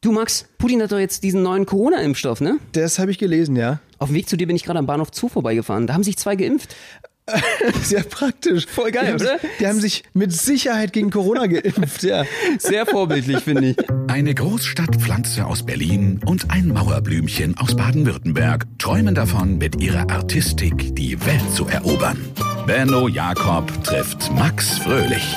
Du Max, Putin hat doch jetzt diesen neuen Corona-Impfstoff, ne? Das habe ich gelesen, ja. Auf dem Weg zu dir bin ich gerade am Bahnhof Zoo vorbeigefahren. Da haben sich zwei geimpft. Sehr praktisch. Voll geil, die haben, oder? Die haben sich mit Sicherheit gegen Corona geimpft, ja. Sehr vorbildlich, finde ich. Eine Großstadtpflanze aus Berlin und ein Mauerblümchen aus Baden-Württemberg träumen davon, mit ihrer Artistik die Welt zu erobern. Benno Jakob trifft Max Fröhlich.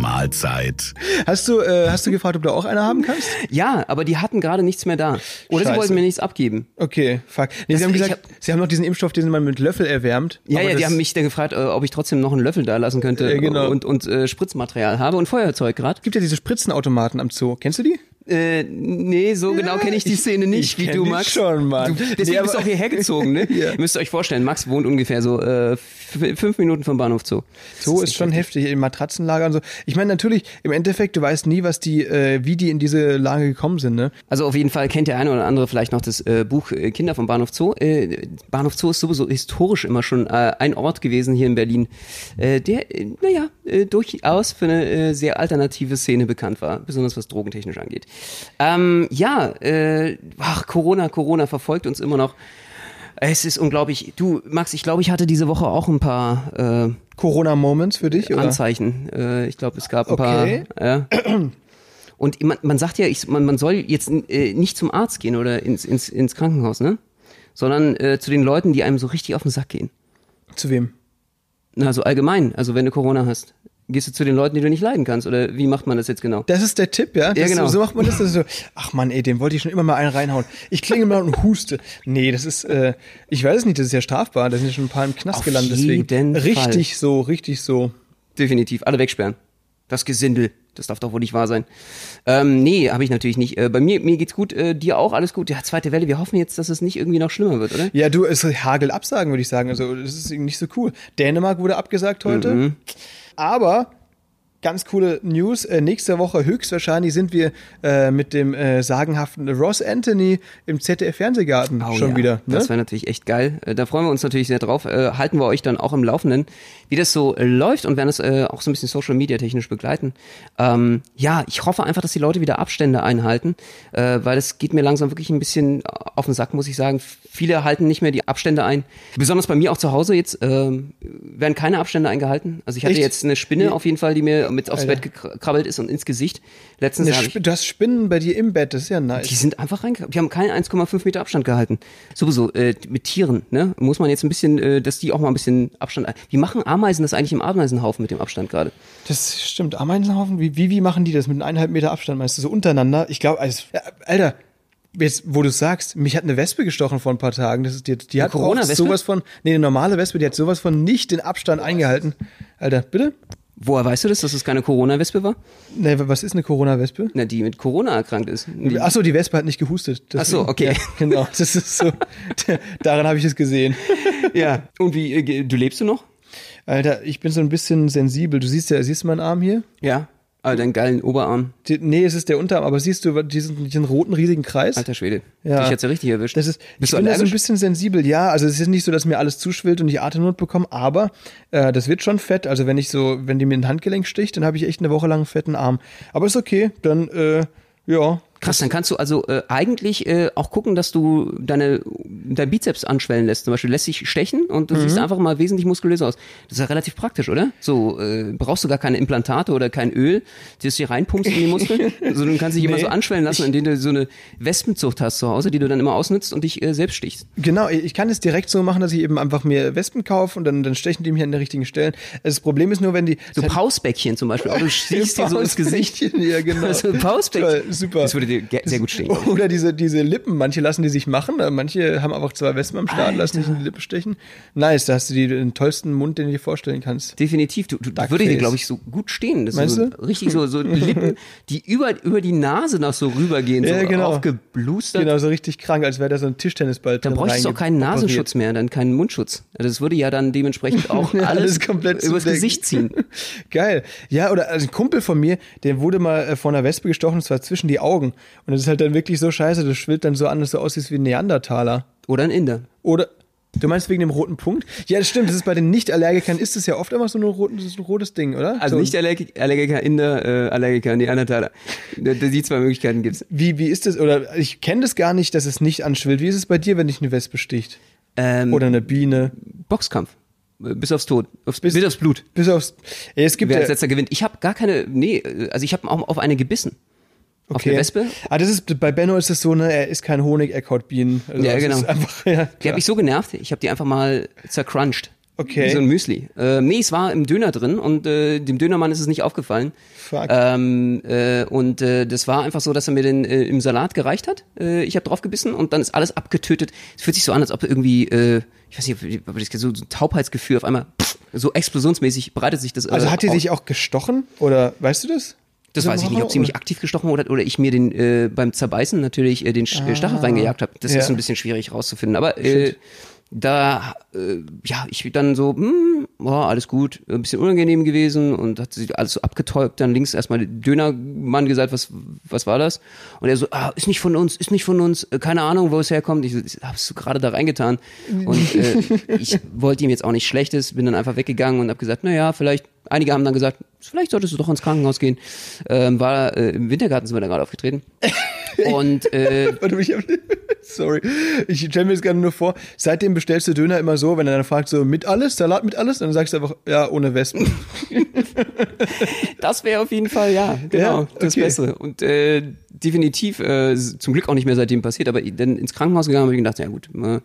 Mahlzeit. Hast du, äh, hast du gefragt, ob du auch eine haben kannst? Ja, aber die hatten gerade nichts mehr da. Oder sie Scheiße. wollten mir nichts abgeben. Okay, fuck. Nee, Das- sie haben gesagt, sie haben noch diesen Impfstoff, den man mit Löffel erwärmt. Ja, ja, die haben mich dann gefragt, äh, ob ich trotzdem noch einen Löffel da lassen könnte Ja, genau. und, und äh, Spritzmaterial habe und Feuerzeug gerade. gibt ja diese Spritzenautomaten am Zoo. Kennst du die? Äh, nee, so genau kenne ich die Szene nicht, ich wie du, Max. schon, Mann. Du, deswegen Nee, bist du auch hierher gezogen, ne? Ja. Ihr müsst euch vorstellen, Max wohnt ungefähr so äh, fünf Minuten vom Bahnhof Zoo. Zoo ist schon heftig, im Matratzenlager und so. Ich meine, natürlich, im Endeffekt, du weißt nie, was die, äh, wie die in diese Lage gekommen sind, ne? Also auf jeden Fall kennt der eine oder andere vielleicht noch das äh, Buch äh, Kinder vom Bahnhof Zoo. Äh, Bahnhof Zoo ist sowieso historisch immer schon äh, ein Ort gewesen hier in Berlin, äh, der, äh, naja, äh, durchaus für eine äh, sehr alternative Szene bekannt war, besonders was drogentechnisch angeht. Ähm, ja, äh, ach, Corona, Corona verfolgt uns immer noch. Es ist unglaublich. Du, Max, ich glaube, ich hatte diese Woche auch ein paar äh, Corona-Moments für dich, oder? Anzeichen. Äh, ich glaube, es gab ein Okay. paar. Ja. Und man, man sagt ja, ich, man, man soll jetzt äh, nicht zum Arzt gehen oder ins, ins, ins Krankenhaus, ne? Sondern äh, zu den Leuten, die einem so richtig auf den Sack gehen. Zu wem? Na, so allgemein. Also wenn du Corona hast, gehst du zu den Leuten, die du nicht leiden kannst. Oder wie macht man das jetzt genau? Das ist der Tipp, ja? Das genau. So, so macht man das. das so, ach man, ey, dem wollte ich schon immer mal einen reinhauen. Ich klinge mal und huste. Nee, das ist, äh, ich weiß es nicht, das ist ja strafbar. Da sind ja schon ein paar im Knast Auf gelandet. Deswegen. Richtig Fall. so, richtig so. Definitiv. Alle wegsperren. Das Gesindel. Das darf doch wohl nicht wahr sein. Ähm, nee, habe ich natürlich nicht. Äh, bei mir, mir geht's gut, äh, dir auch, alles gut. Ja, zweite Welle, wir hoffen jetzt, dass es nicht irgendwie noch schlimmer wird, oder? Ja, du, es hagelt Absagen, würde ich sagen. Also, das ist nicht so cool. Dänemark wurde abgesagt heute. Mhm. Aber ganz coole News. Äh, nächste Woche höchstwahrscheinlich sind wir äh, mit dem äh, sagenhaften Ross Anthony im ZDF-Fernsehgarten Oh schon ja, wieder. Ne? Das wäre natürlich echt geil. Äh, Da freuen wir uns natürlich sehr drauf. Äh, halten wir euch dann auch im Laufenden, wie das so äh, läuft und werden es auch so ein bisschen Social Media technisch begleiten. Ähm, ja, ich hoffe einfach, dass die Leute wieder Abstände einhalten, weil es geht mir langsam wirklich ein bisschen auf den Sack, muss ich sagen. Viele halten nicht mehr die Abstände ein. Besonders bei mir auch zu Hause jetzt ähm, werden keine Abstände eingehalten. Also ich hatte Echt? jetzt eine Spinne auf jeden Fall, die mir mit aufs Alter. Bett gekrabbelt ist und ins Gesicht. Letztens Eine ich du hast Spinnen bei dir im Bett, das ist ja nice. die sind einfach reingekommen. Die haben keinen 1,5 Meter Abstand gehalten. Sowieso, äh, mit Tieren, ne? Muss man jetzt ein bisschen, äh, dass die auch mal ein bisschen Abstand. Wie machen Ameisen das eigentlich im Ameisenhaufen mit dem Abstand gerade? Das stimmt. Ameisenhaufen, wie, wie, wie machen die das mit einem eineinhalb Meter Abstand, meinst du, so untereinander? Ich glaube, also, ja, Alter, jetzt, wo du sagst, mich hat eine Wespe gestochen vor ein paar Tagen. Das ist, die, die hat auch Corona-Wespe? sowas von, nee, eine normale Wespe, die hat sowas von nicht den Abstand eingehalten. Alter, bitte? Woher weißt du das, dass es keine Corona-Wespe war? Nee, was ist eine Corona-Wespe? Na, die mit Corona erkrankt ist. Die, Achso, die Wespe hat nicht gehustet. Ach so, okay. Ja, genau, das ist so. Daran habe ich es gesehen. ja. Und wie, äh, du lebst du noch? Alter, ich bin so ein bisschen sensibel. Du siehst ja, siehst du meinen Arm hier? Ja. Alter, deinen geilen Oberarm. Die, nee, es ist der Unterarm, aber siehst du diesen, diesen roten, riesigen Kreis? Alter Schwede. Ja. Dich jetzt ja richtig erwischt. Das ist, Bist ich bin da so ein bisschen sensibel, ja. Also es ist nicht so, dass mir alles zuschwillt und ich Atemnot bekomme, aber äh, das wird schon fett. Also wenn ich so, wenn die mir in den Handgelenk sticht, dann habe ich echt eine Woche lang einen fetten Arm. Aber ist okay, dann äh, ja. Krass, dann kannst du also äh, eigentlich äh, auch gucken, dass du deine dein Bizeps anschwellen lässt. Zum Beispiel lässt sich stechen und du Mhm. siehst einfach mal wesentlich muskulös aus. Das ist ja relativ praktisch, oder? So äh, brauchst du gar keine Implantate oder kein Öl, das dir reinpumpst in die Muskeln, sondern du kannst dich immer Nee. so anschwellen lassen, indem du so eine Wespenzucht hast zu Hause, die du dann immer ausnutzt und dich äh, selbst stichst. Genau, ich kann es direkt so machen, dass ich eben einfach mir Wespen kaufe und dann, dann stechen die mir an den richtigen Stellen. Das Problem ist nur, wenn die So Pausbäckchen zum Beispiel. Auch du stichst dir so ins Gesicht. Ja, genau. So Pausbäckchen. Toll, super. Das würde dir sehr gut stehen. Oder diese, diese Lippen, manche lassen die sich machen, äh, manche haben einfach zwei Wespen am Start, lass dich in die Lippe stechen. Nice, da hast du die, den tollsten Mund, den du dir vorstellen kannst. Definitiv. Du, du würde dir, glaube ich, so gut stehen. Das Meinst so, du? richtig so, so Lippen, die über, über die Nase noch so rübergehen, Ja, so genau. aufgeblustert. Genau, so richtig krank, als wäre da so ein Tischtennisball Dann drin bräuchtest du auch keinen. Nasenschutz mehr, dann keinen Mundschutz. Also Das würde ja dann dementsprechend auch alles, alles komplett übers. Gesicht ziehen. Geil. Ja, oder also ein Kumpel von mir, der wurde mal äh, von einer Wespe gestochen, und zwar zwischen die Augen. Und das ist halt dann wirklich so scheiße, das schwillt dann so an, dass du aussiehst wie ein Neandertaler. Oder ein Inder. Oder, du meinst wegen dem roten Punkt? Ja, das stimmt, das ist bei den Nicht-Allergikern ist es ja oft einfach so ein, roten, ein rotes Ding, oder? Also so. nicht Allergiker, Allergiker, Inder, äh, Allergiker, Neandertaler. Da- da- Die zwei Möglichkeiten gibt's. Wie, wie ist das, oder ich kenne das gar nicht, dass es nicht anschwillt. Wie ist es bei dir, wenn dich eine Wespe sticht? Ähm, Oder eine Biene? Boxkampf. Bis aufs Tod. Aufs, bis, aufs Blut. Bis aufs, ey, es gibt Wer ja, als letzter gewinnt. Ich habe gar keine, nee, also ich habe auch auf eine gebissen. Auf okay. eine Wespe. Ah, das ist, bei Benno ist es so, ne, er ist kein Honig, er kaut Bienen. Also Ja, genau. Einfach, ja, Die habe ich so genervt, ich habe die einfach mal zercrunched. Okay. Wie so ein Müsli. Ähm, nee, es war im Döner drin und äh, dem Dönermann ist es nicht aufgefallen. Fuck. Ähm, äh, und äh, das war einfach so, dass er mir den äh, im Salat gereicht hat. Äh, ich habe drauf gebissen und dann ist alles abgetötet. Es fühlt sich so an, als ob irgendwie, äh, ich weiß nicht, ob das so, so ein Taubheitsgefühl auf einmal pff, so explosionsmäßig breitet sich das. Äh, Also hat die aus. sich auch gestochen? Oder weißt du das? Das weiß ich nicht, ob sie mich aktiv gestochen oder, oder ich mir den äh, beim Zerbeißen natürlich äh, den äh, Stachel reingejagt habe. Das Ah, ja. ist ein bisschen schwierig rauszufinden. Aber äh, da, äh, ja, ich dann so, hm, boah, alles gut, ein bisschen unangenehm gewesen und hat sich alles so abgetäubt. Dann links erstmal der Dönermann gesagt, was, was war das? Und er so, ah, ist nicht von uns, ist nicht von uns, äh, keine Ahnung, wo es herkommt. Ich so, hab's du gerade da reingetan. Und äh, ich wollte ihm jetzt auch nicht Schlechtes, bin dann einfach weggegangen und habe gesagt, na ja, vielleicht, einige haben dann gesagt, vielleicht solltest du doch ins Krankenhaus gehen. Ähm, war äh, im Wintergarten sind wir da gerade aufgetreten. Und äh, Warte, ich hab, sorry. Ich stelle mir das gerade nur vor, seitdem bestellst du Döner immer so, wenn er dann fragt, so mit alles, Salat mit alles, dann sagst du einfach, ja, ohne Wespen. Das wäre auf jeden Fall, ja, genau, Ja, das okay. Bessere. Und äh, definitiv, äh, zum Glück auch nicht mehr seitdem passiert, aber dann ins Krankenhaus gegangen habe ich gedacht, ja gut, äh,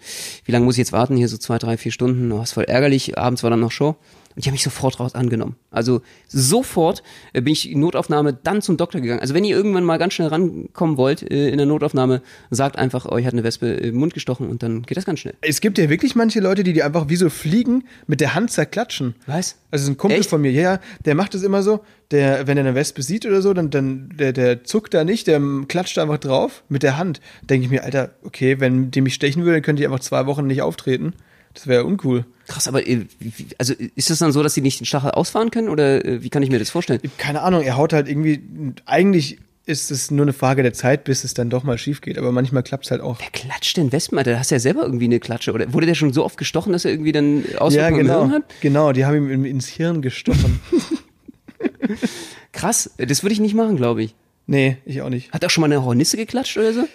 wie lange muss ich jetzt warten? Hier so zwei, drei, vier Stunden, oh, ist voll ärgerlich. Abends war dann noch Show. Und die haben mich sofort raus angenommen. Also sofort äh, bin ich in Notaufnahme dann zum Doktor gegangen. Also wenn ihr irgendwann mal ganz schnell rankommen wollt äh, in der Notaufnahme, sagt einfach, euch hat eine Wespe im Mund gestochen und dann geht das ganz schnell. Es gibt ja wirklich manche Leute, die die einfach wie so fliegen mit der Hand zerklatschen. Was? Also ein Kumpel Echt? von mir, ja, der macht das immer so, der, wenn er eine Wespe sieht oder so, dann, dann der, der zuckt da nicht, der klatscht da einfach drauf mit der Hand. Denke ich mir, Alter, okay, wenn die mich stechen würde, dann könnte ich einfach zwei Wochen nicht auftreten. Das wäre uncool. Krass, aber äh, also ist das dann so, dass sie nicht den Stachel ausfahren können oder äh, wie kann ich mir das vorstellen? Keine Ahnung, er haut halt irgendwie, eigentlich ist es nur eine Frage der Zeit, bis es dann doch mal schief geht, aber manchmal klappt es halt auch. Wer klatscht denn Wespen, Alter? Da hast du ja selber irgendwie eine Klatsche. Oder wurde der schon so oft gestochen, dass er irgendwie dann Ja, Auswirkungen im genau. Hirn hat? Genau, die haben ihm in- ins Hirn gestochen. Krass, das würde ich nicht machen, glaube ich. nee, ich auch nicht. Hat auch schon mal eine Hornisse geklatscht oder so?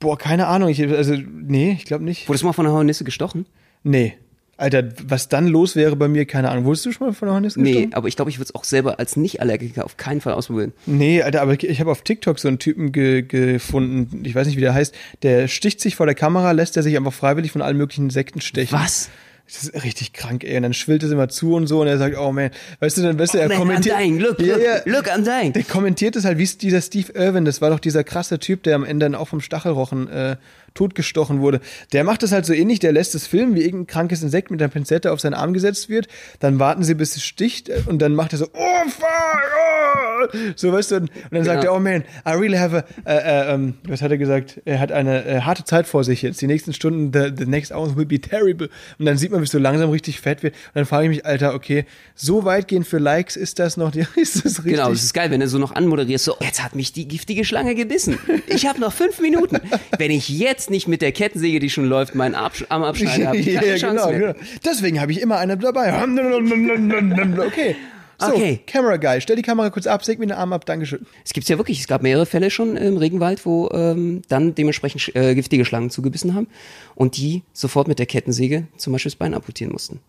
Boah, keine Ahnung, ich, also, nee, ich glaube nicht. Wurdest du mal von einer Hornisse gestochen? Nee. Alter, was dann los wäre bei mir, keine Ahnung. Wurdest du schon mal von der Hornisse Nee, aber ich glaube, ich würde es auch selber als Nicht-Allergiker auf keinen Fall ausprobieren. Nee, Alter, aber ich habe auf TikTok so einen Typen ge gefunden, ich weiß nicht, wie der heißt, der sticht sich vor der Kamera, lässt er sich einfach freiwillig von allen möglichen Insekten stechen. Was? Das ist richtig krank, ey. Und dann schwillt es immer zu und so und er sagt, oh man, weißt du, dann weißt du, er Man, I'm kommentiert. dying, look, ja, look, ja, look, I'm dying. Der kommentiert es halt, wie es dieser Steve Irwin, das war doch dieser krasse Typ, der am Ende dann auch vom Stachelrochen äh, totgestochen wurde. Der macht das halt so ähnlich, der lässt es filmen, wie irgendein krankes Insekt mit einer Pinzette auf seinen Arm gesetzt wird. Dann warten sie, bis es sticht äh, und dann macht er so, oh fuck, oh. So, weißt du, und dann sagt er, Genau. oh man, I really have a, äh, äh, ähm, was hat er gesagt? Er hat eine äh, harte Zeit vor sich jetzt. Die nächsten Stunden, the, the next hours will be terrible. Und dann sieht man, wie es so langsam richtig fett wird. Und dann frage ich mich, Alter, okay, so weitgehend für Likes ist das noch, ist das richtig? Genau, das ist geil, wenn du so noch anmoderierst, so, jetzt hat mich die giftige Schlange gebissen. Ich habe noch fünf Minuten. Wenn ich jetzt nicht mit der Kettensäge, die schon läuft, meinen Absch Arm abschneide, habe ich keine ja, Chance genau, mehr. genau. Deswegen habe ich immer eine dabei. Okay. So, Okay. Camera Guy, stell die Kamera kurz ab, säg mir den Arm ab, Dankeschön. Es gibt's ja wirklich, es gab mehrere Fälle schon im Regenwald, wo ähm, dann dementsprechend äh, giftige Schlangen zugebissen haben und die sofort mit der Kettensäge zum Beispiel das Bein amputieren mussten.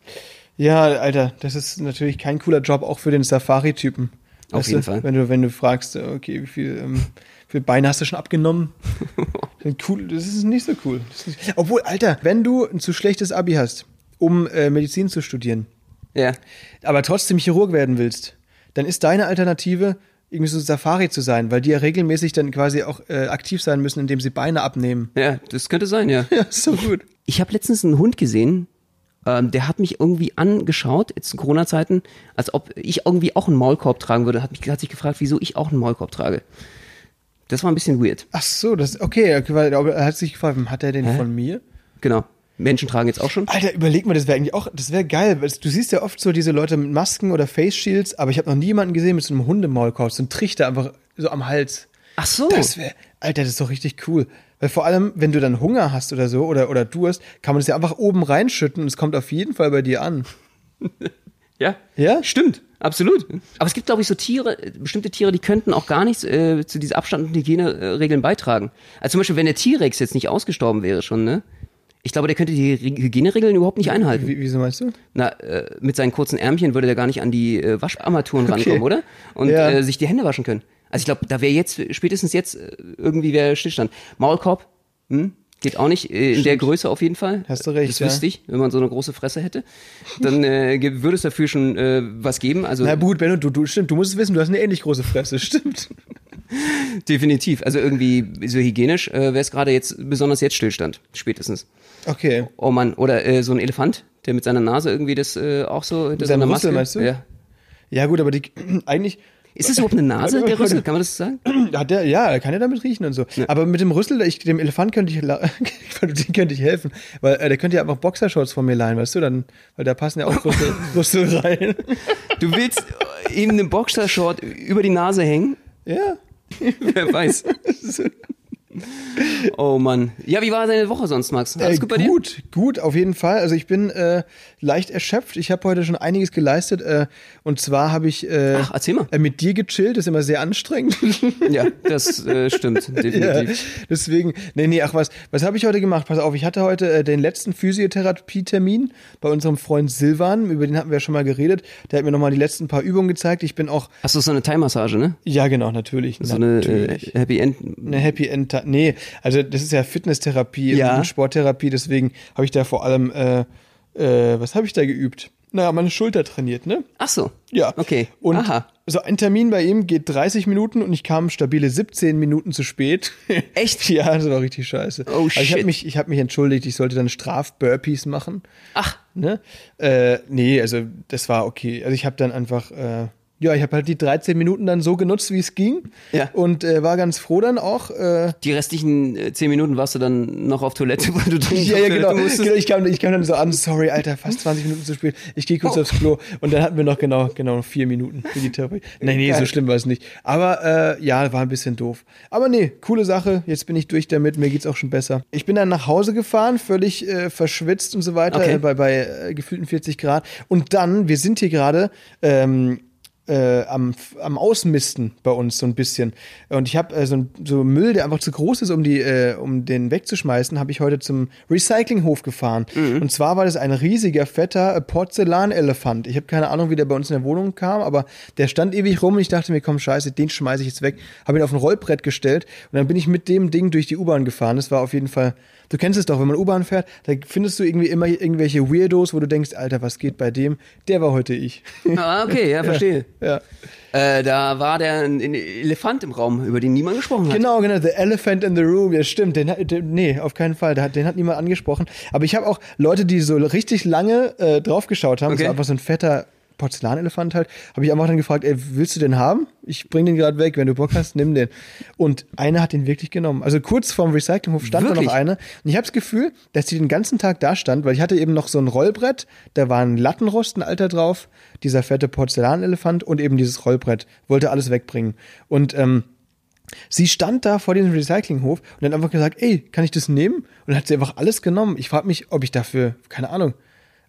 Ja, Alter, das ist natürlich kein cooler Job, auch für den Safari-Typen. Auf Weißt jeden du, Fall. Wenn du, wenn du fragst, okay, wie viel, ähm, wie viele Beine hast du schon abgenommen? cool, das ist nicht so cool. Nicht, obwohl, Alter, wenn du ein zu schlechtes Abi hast, um äh, Medizin zu studieren, Ja. aber trotzdem Chirurg werden willst, dann ist deine Alternative, irgendwie so Safari zu sein, weil die ja regelmäßig dann quasi auch äh, aktiv sein müssen, indem sie Beine abnehmen. Ja, das könnte sein, ja. Ja, so gut. ich habe letztens einen Hund gesehen, ähm, der hat mich irgendwie angeschaut, jetzt in Corona-Zeiten, als ob ich irgendwie auch einen Maulkorb tragen würde. Hat mich hat sich gefragt, wieso ich auch einen Maulkorb trage. Das war ein bisschen weird. Ach so, das okay, okay, weil er hat sich gefragt, hat er den Hä? von mir? Genau. Menschen tragen jetzt auch schon. Alter, überleg mal, das wäre eigentlich auch, das wäre geil. Du siehst ja oft so diese Leute mit Masken oder Face Shields, aber ich habe noch nie jemanden gesehen mit so einem Hundemaulkorb, so ein Trichter einfach so am Hals. Ach so. Das wäre, Alter, das ist doch richtig cool. Weil vor allem, wenn du dann Hunger hast oder so oder, oder Durst, kann man das ja einfach oben reinschütten und es kommt auf jeden Fall bei dir an. Ja? Ja? Stimmt, absolut. Aber es gibt, glaube ich, so Tiere, äh, bestimmte Tiere, die könnten auch gar nichts äh, zu diesen Abstand- und Hygieneregeln beitragen. Also zum Beispiel, wenn der T-Rex jetzt nicht ausgestorben wäre schon, ne? Ich glaube, der könnte die Re- Hygieneregeln überhaupt nicht einhalten. Wie, wieso meinst du? Na, äh, mit seinen kurzen Ärmchen würde der gar nicht an die äh, Wascharmaturen rankommen, oder? Und Ja. äh, sich die Hände waschen können. Also ich glaube, da wäre jetzt, spätestens jetzt, äh, irgendwie wäre Stillstand. Maulkorb, hm? Geht auch nicht, äh, in der Größe auf jeden Fall. Hast du recht, Das ja. wüsste ich, wenn man so eine große Fresse hätte. Dann äh, würde es dafür schon äh, was geben. Also Na gut, Benno, du, du, stimmt, du musst es wissen, du hast eine ähnlich große Fresse, stimmt. definitiv. Also irgendwie so hygienisch äh, wäre es gerade jetzt, besonders jetzt Stillstand, spätestens. Okay. Oh Mann, oder äh, so ein Elefant, der mit seiner Nase irgendwie das äh, auch so hinter seiner Rüssel, Maske. meinst du? Ja. Ja, gut, aber die, eigentlich, Ist das überhaupt eine Nase, der Rüssel? Kann man das sagen? Hat der, ja, er kann ja damit riechen und so. Aber mit dem Rüssel, ich, dem Elefant könnte ich, dem könnte ich helfen. Weil äh, der könnte ja einfach Boxershorts von mir leihen, weißt du? Dann, weil da passen ja auch Rüssel, Rüssel rein. Du willst ihm eine Boxershort über die Nase hängen? Ja. Wer weiß. Oh Mann. Ja, wie war deine Woche sonst, Max? Alles Äh, gut bei dir? gut, gut, auf jeden Fall. Also ich bin äh, leicht erschöpft. Ich habe heute schon einiges geleistet. Äh, und zwar habe ich äh, Ach, erzähl mal. äh, mit dir gechillt. Das ist immer sehr anstrengend. Ja, das äh, stimmt, Ja, definitiv. deswegen, nee, nee, ach was, was habe ich heute gemacht? Pass auf, ich hatte heute äh, den letzten Physiotherapie-Termin bei unserem Freund Silvan, über den hatten wir ja schon mal geredet. Der hat mir nochmal die letzten paar Übungen gezeigt. Ich bin auch, Hast du so eine Thai-Massage, ne? ja genau, natürlich. So eine äh, natürlich. Happy End. eine Happy End. Nee, also das ist ja Fitnesstherapie Ja. und Sporttherapie, deswegen habe ich da vor allem, äh, äh, was habe ich da geübt? Naja, meine Schulter trainiert, ne? Ach so. Ja. Okay. Und Aha. so ein Termin bei ihm geht 30 Minuten und ich kam stabile 17 Minuten zu spät. Echt? ja, das war richtig scheiße. Oh, Aber Ich habe shit. mich, ich hab mich entschuldigt, ich sollte dann Straf-Burpees machen. Ach, Ne? Äh, nee, also das war okay. Also ich habe dann einfach, äh, ja, ich habe halt die 13 Minuten dann so genutzt, wie es ging. Ja. Und äh, war ganz froh dann auch. Äh, die restlichen äh, zehn Minuten warst du dann noch auf Toilette, weil du dringend ja, ja, genau. genau ich, kam, ich kam dann so an, sorry, Alter, fast 20 Minuten zu spät. Ich gehe kurz Oh. aufs Klo. Und dann hatten wir noch genau, genau vier Minuten für die Therapie. Nee, nee, so schlimm war es nicht. Aber äh, ja, war ein bisschen doof. Aber nee, coole Sache. Jetzt bin ich durch damit. Mir geht's auch schon besser. Ich bin dann nach Hause gefahren, völlig äh, verschwitzt und so weiter, Okay. äh, bei, bei äh, gefühlten 40 Grad. Und dann, wir sind hier gerade ähm, äh, am, am Ausmisten bei uns so ein bisschen. Und ich habe äh, so, so Müll, der einfach zu groß ist, um, die, äh, um den wegzuschmeißen, habe ich heute zum Recyclinghof gefahren. Und zwar war das ein riesiger, fetter äh, Porzellanelefant. Ich habe keine Ahnung, wie der bei uns in der Wohnung kam, aber der stand ewig rum und ich dachte mir, komm, scheiße, den schmeiße ich jetzt weg. Habe ihn auf ein Rollbrett gestellt und dann bin ich mit dem Ding durch die U-Bahn gefahren. Das war auf jeden Fall, du kennst es doch, wenn man U-Bahn fährt, da findest du irgendwie immer irgendwelche Weirdos, wo du denkst, Alter, was geht bei dem? Der war heute ich. Ah, okay, ja, verstehe. ja. Äh, da war der ein, ein Elefant im Raum, über den niemand gesprochen hat. Genau, genau, The Elephant in the Room, ja stimmt, den, den nee, auf keinen Fall, den hat, niemand angesprochen. Aber ich habe auch Leute, die so richtig lange äh, draufgeschaut haben, Okay. war einfach so ein fetter Porzellanelefant halt, habe ich einfach dann gefragt, ey, willst du den haben? Ich bring den gerade weg, wenn du Bock hast, nimm den. Und einer hat den wirklich genommen. Also kurz vorm Recyclinghof stand da Wirklich? noch einer. Und ich habe das Gefühl, dass die den ganzen Tag da stand, weil ich hatte eben noch so ein Rollbrett, da war ein Lattenrost, ein Alter drauf, dieser fette Porzellanelefant und eben dieses Rollbrett. Wollte alles wegbringen. Und ähm, Sie stand da vor diesem Recyclinghof und hat einfach gesagt, ey, kann ich das nehmen? Und dann hat sie einfach alles genommen. Ich frage mich, ob ich dafür, keine Ahnung,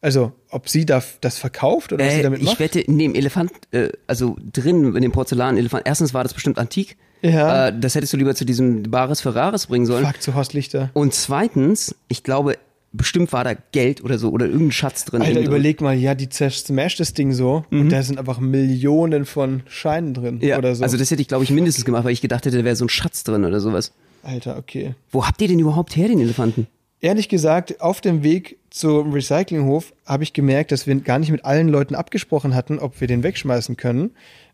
also ob sie da das verkauft oder was sie Äh, damit ich macht. wette, in dem Elefant, äh, also drin, in dem Porzellanelefant, erstens war das bestimmt antik. Ja. Äh, das hättest du lieber zu diesem Bares Ferraris bringen sollen. Fuck, zu Horst Lichter. Und zweitens, ich glaube, bestimmt war da Geld oder so oder irgendein Schatz drin. Alter, überleg mal, ja, die zersmasht das Ding so und da sind einfach Millionen von Scheinen drin Ja, oder so. also das hätte ich, glaube ich, mindestens gemacht, weil ich gedacht hätte, da wäre so ein Schatz drin oder sowas. Alter, okay. Wo habt ihr denn überhaupt her, den Elefanten? Ehrlich gesagt, auf dem Weg zum Recyclinghof habe ich gemerkt, dass wir gar nicht mit allen Leuten abgesprochen hatten, ob wir den wegschmeißen können.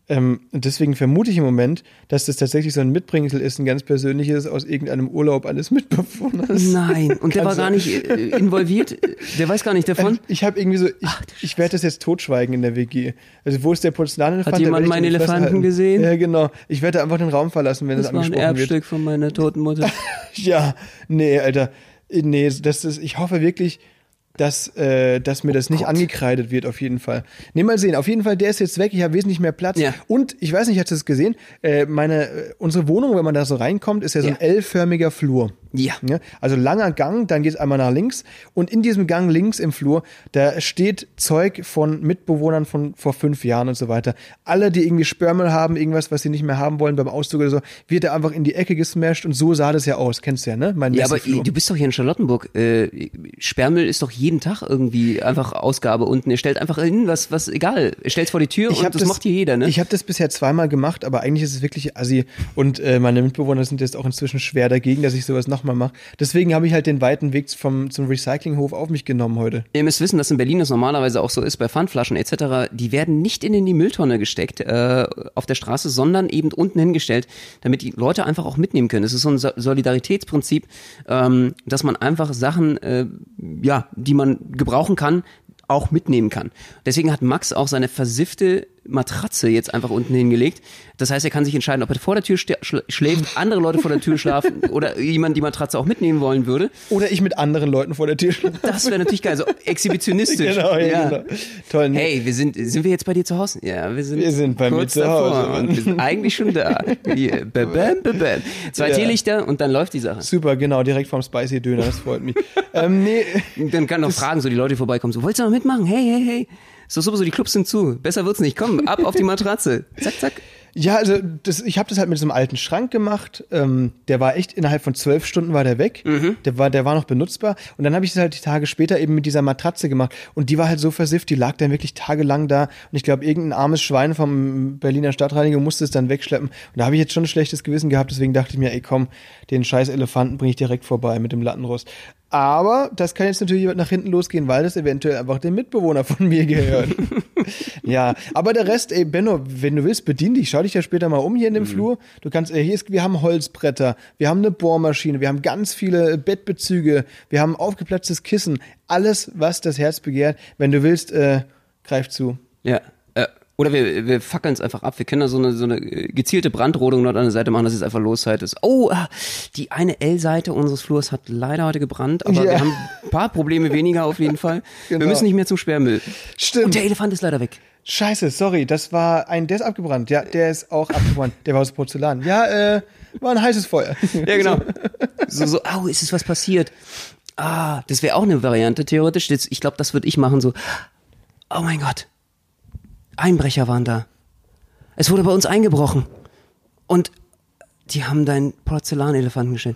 Ähm, und deswegen vermute ich im Moment, dass das tatsächlich so ein Mitbringsel ist, ein ganz persönliches aus irgendeinem Urlaub eines Mitbewohners. Nein, und der war gar nicht äh, involviert. Der weiß gar nicht davon. Ich habe irgendwie so, ich, ich werde das jetzt totschweigen in der WG. Also wo ist der Porzellanelefant? Hat jemand meinen Elefanten gesehen? Ja, genau. Ich werde einfach den Raum verlassen, wenn das, Das war ein angesprochen wird. Erbstück von meiner toten Mutter. Ja, nee, Alter. Nee, das ist, ich hoffe wirklich, dass, äh, dass mir das nicht Oh Gott. angekreidet wird, auf jeden Fall. Nee, mal sehen. Auf jeden Fall, der ist jetzt weg. Ich habe wesentlich mehr Platz. Ja. Und ich weiß nicht, hast du das gesehen? Äh, meine, äh, unsere Wohnung, wenn man da so reinkommt, ist ja so ein Ja. L-förmiger Flur. Ja. Ja, also langer Gang, dann geht es einmal nach links und in diesem Gang links im Flur, da steht Zeug von Mitbewohnern von vor fünf Jahren und so weiter. Alle, die irgendwie Sperrmüll haben, irgendwas, was sie nicht mehr haben wollen beim Auszug oder so, wird da einfach in die Ecke gesmashed und so sah das ja aus. Kennst du ja, ne? Mein Ja, aber Messeflur. du bist doch hier in Charlottenburg. Äh, Sperrmüll ist doch jeden Tag irgendwie einfach Ausgabe unten. Ihr stellt einfach hin, was, was egal. Ihr stellt vor die Tür und hab das, macht hier jeder, ne? Ich habe das bisher zweimal gemacht, aber eigentlich ist es wirklich assi. Und äh, meine Mitbewohner sind jetzt auch inzwischen schwer dagegen, dass ich sowas nochmal mache. Deswegen habe ich halt den weiten Weg vom, zum Recyclinghof auf mich genommen heute. Ihr müsst wissen, dass in Berlin das normalerweise auch so ist, bei Pfandflaschen etc., die werden nicht in die Mülltonne gesteckt äh, auf der Straße, sondern eben unten hingestellt, damit die Leute einfach auch mitnehmen können. Es ist so ein So- Solidaritätsprinzip, ähm, dass man einfach Sachen, äh, ja, die man gebrauchen kann, auch mitnehmen kann. Deswegen hat Max auch seine versiffte Matratze jetzt einfach unten hingelegt. Das heißt, er kann sich entscheiden, ob er vor der Tür schläft, andere Leute vor der Tür schlafen oder jemand die Matratze auch mitnehmen wollen würde. Oder ich mit anderen Leuten vor der Tür. Das wäre natürlich geil, so exhibitionistisch. genau, ja, genau. Toll. nee. Hey, wir sind, sind wir jetzt bei dir zu Hause? Ja, wir sind, Wir sind bei mir zu Hause. und wir sind eigentlich schon da. Hier, bam, bam, bam, bam. Zwei Ja. Teelichter und dann läuft die Sache. Super, genau, direkt vom Spicy Döner, das freut mich. ähm, nee, Dann kann noch fragen, so die Leute, vorbeikommen, so, wolltest du noch mitmachen? Hey, hey, hey. So, so, so, die Clubs sind zu. Besser wird's nicht. Komm, ab auf die Matratze. Zack, zack. ja, also das, ich habe das halt mit so einem alten Schrank gemacht. Ähm, der war echt innerhalb von zwölf Stunden war der weg. Der war, der war noch benutzbar. Und dann habe ich das halt die Tage später eben mit dieser Matratze gemacht. Und die war halt so versifft, die lag dann wirklich tagelang da. Und ich glaube, irgendein armes Schwein vom Berliner Stadtreiniger musste es dann wegschleppen. Und da habe ich jetzt schon ein schlechtes Gewissen gehabt. Deswegen dachte ich mir, ey komm, den scheiß Elefanten bringe ich direkt vorbei mit dem Lattenrost. Aber das kann jetzt natürlich nach hinten losgehen, weil das eventuell einfach dem Mitbewohner von mir gehört. ja, aber der Rest, ey, Benno, wenn du willst, bedien dich. Schau dich ja später mal um hier in dem Flur. Du kannst, äh, hier ist, wir haben Holzbretter, wir haben eine Bohrmaschine, wir haben ganz viele Bettbezüge, wir haben aufgeplatztes Kissen. Alles, was das Herz begehrt. Wenn du willst, äh, greif zu. Ja. Oder wir, wir fackeln es einfach ab. Wir können da so eine, so eine äh, gezielte Brandrodung dort an der Seite machen, dass es einfach Loszeit ist. Oh, ah, die eine L-Seite unseres Flurs hat leider heute gebrannt, aber Ja. wir haben ein paar Probleme weniger auf jeden Fall. Genau. Wir müssen nicht mehr zum Sperrmüll. Stimmt. Und der Elefant ist leider weg. Scheiße, sorry, das war ein, der ist abgebrannt. Ja, der ist auch abgebrannt. Der war aus Porzellan. Ja, äh, war ein heißes Feuer. Ja, genau. So, so, au, ist es was passiert? Ah, das wäre auch eine Variante, theoretisch. Jetzt, ich glaube, das würde ich machen, so, oh mein Gott, Einbrecher waren da. Es wurde bei uns eingebrochen. Und die haben deinen Porzellanelefanten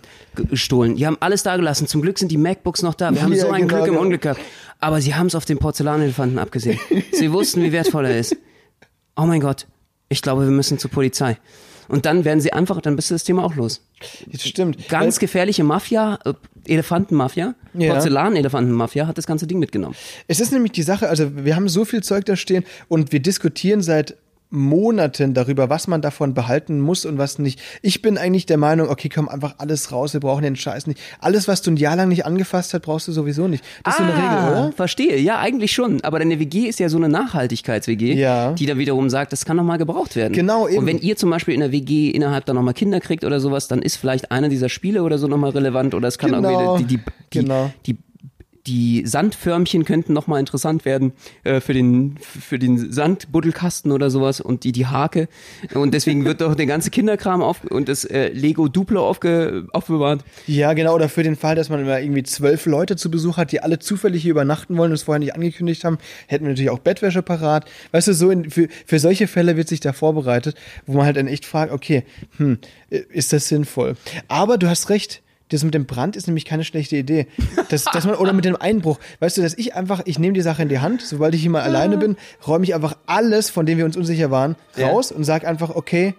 gestohlen. Die haben alles da gelassen. Zum Glück sind die MacBooks noch da. Wir haben Ja, so ein genau, Glück im genau. Unglück gehabt. Aber sie haben es auf den Porzellanelefanten abgesehen. sie wussten, wie wertvoll er ist. Oh mein Gott, ich glaube, wir müssen zur Polizei. Und dann werden sie einfach, dann bist du das Thema auch los. Das stimmt. Ganz gefährliche Mafia, äh, Elefantenmafia, Ja. Porzellanelefantenmafia hat das ganze Ding mitgenommen. Es ist nämlich die Sache, also wir haben so viel Zeug da stehen und wir diskutieren seit Monaten darüber, was man davon behalten muss und was nicht. Ich bin eigentlich der Meinung, okay, komm einfach alles raus, wir brauchen den Scheiß nicht. Alles, was du ein Jahr lang nicht angefasst hast, brauchst du sowieso nicht. Das ist so eine Regel, oder? Ah, Verstehe, ja, eigentlich schon. Aber deine WG ist ja so eine Nachhaltigkeits-WG, Ja. die dann wiederum sagt, das kann nochmal gebraucht werden. Genau, eben. Und wenn ihr zum Beispiel in der WG innerhalb da nochmal Kinder kriegt oder sowas, dann ist vielleicht einer dieser Spiele oder so nochmal relevant oder es kann Genau, irgendwie die, die, die, genau. die die Sandförmchen könnten nochmal interessant werden äh, für den für den Sandbuddelkasten oder sowas und die die Hake und deswegen wird doch der ganze Kinderkram auf und das äh, Lego Duplo aufge, aufbewahrt. Ja, genau, oder für den Fall, dass man immer irgendwie zwölf Leute zu Besuch hat, die alle zufällig hier übernachten wollen und es vorher nicht angekündigt haben, hätten wir natürlich auch Bettwäsche parat. Weißt du, so in, für, für solche Fälle wird sich da vorbereitet, wo man halt dann echt fragt, okay, hm, ist das sinnvoll? Aber du hast recht. Das mit dem Brand ist nämlich keine schlechte Idee. Das, dass man, oder mit dem Einbruch. Weißt du, dass ich einfach, ich nehme die Sache in die Hand, sobald ich hier mal alleine bin, räume ich einfach alles, von dem wir uns unsicher waren, Ja. raus und sag einfach, okay,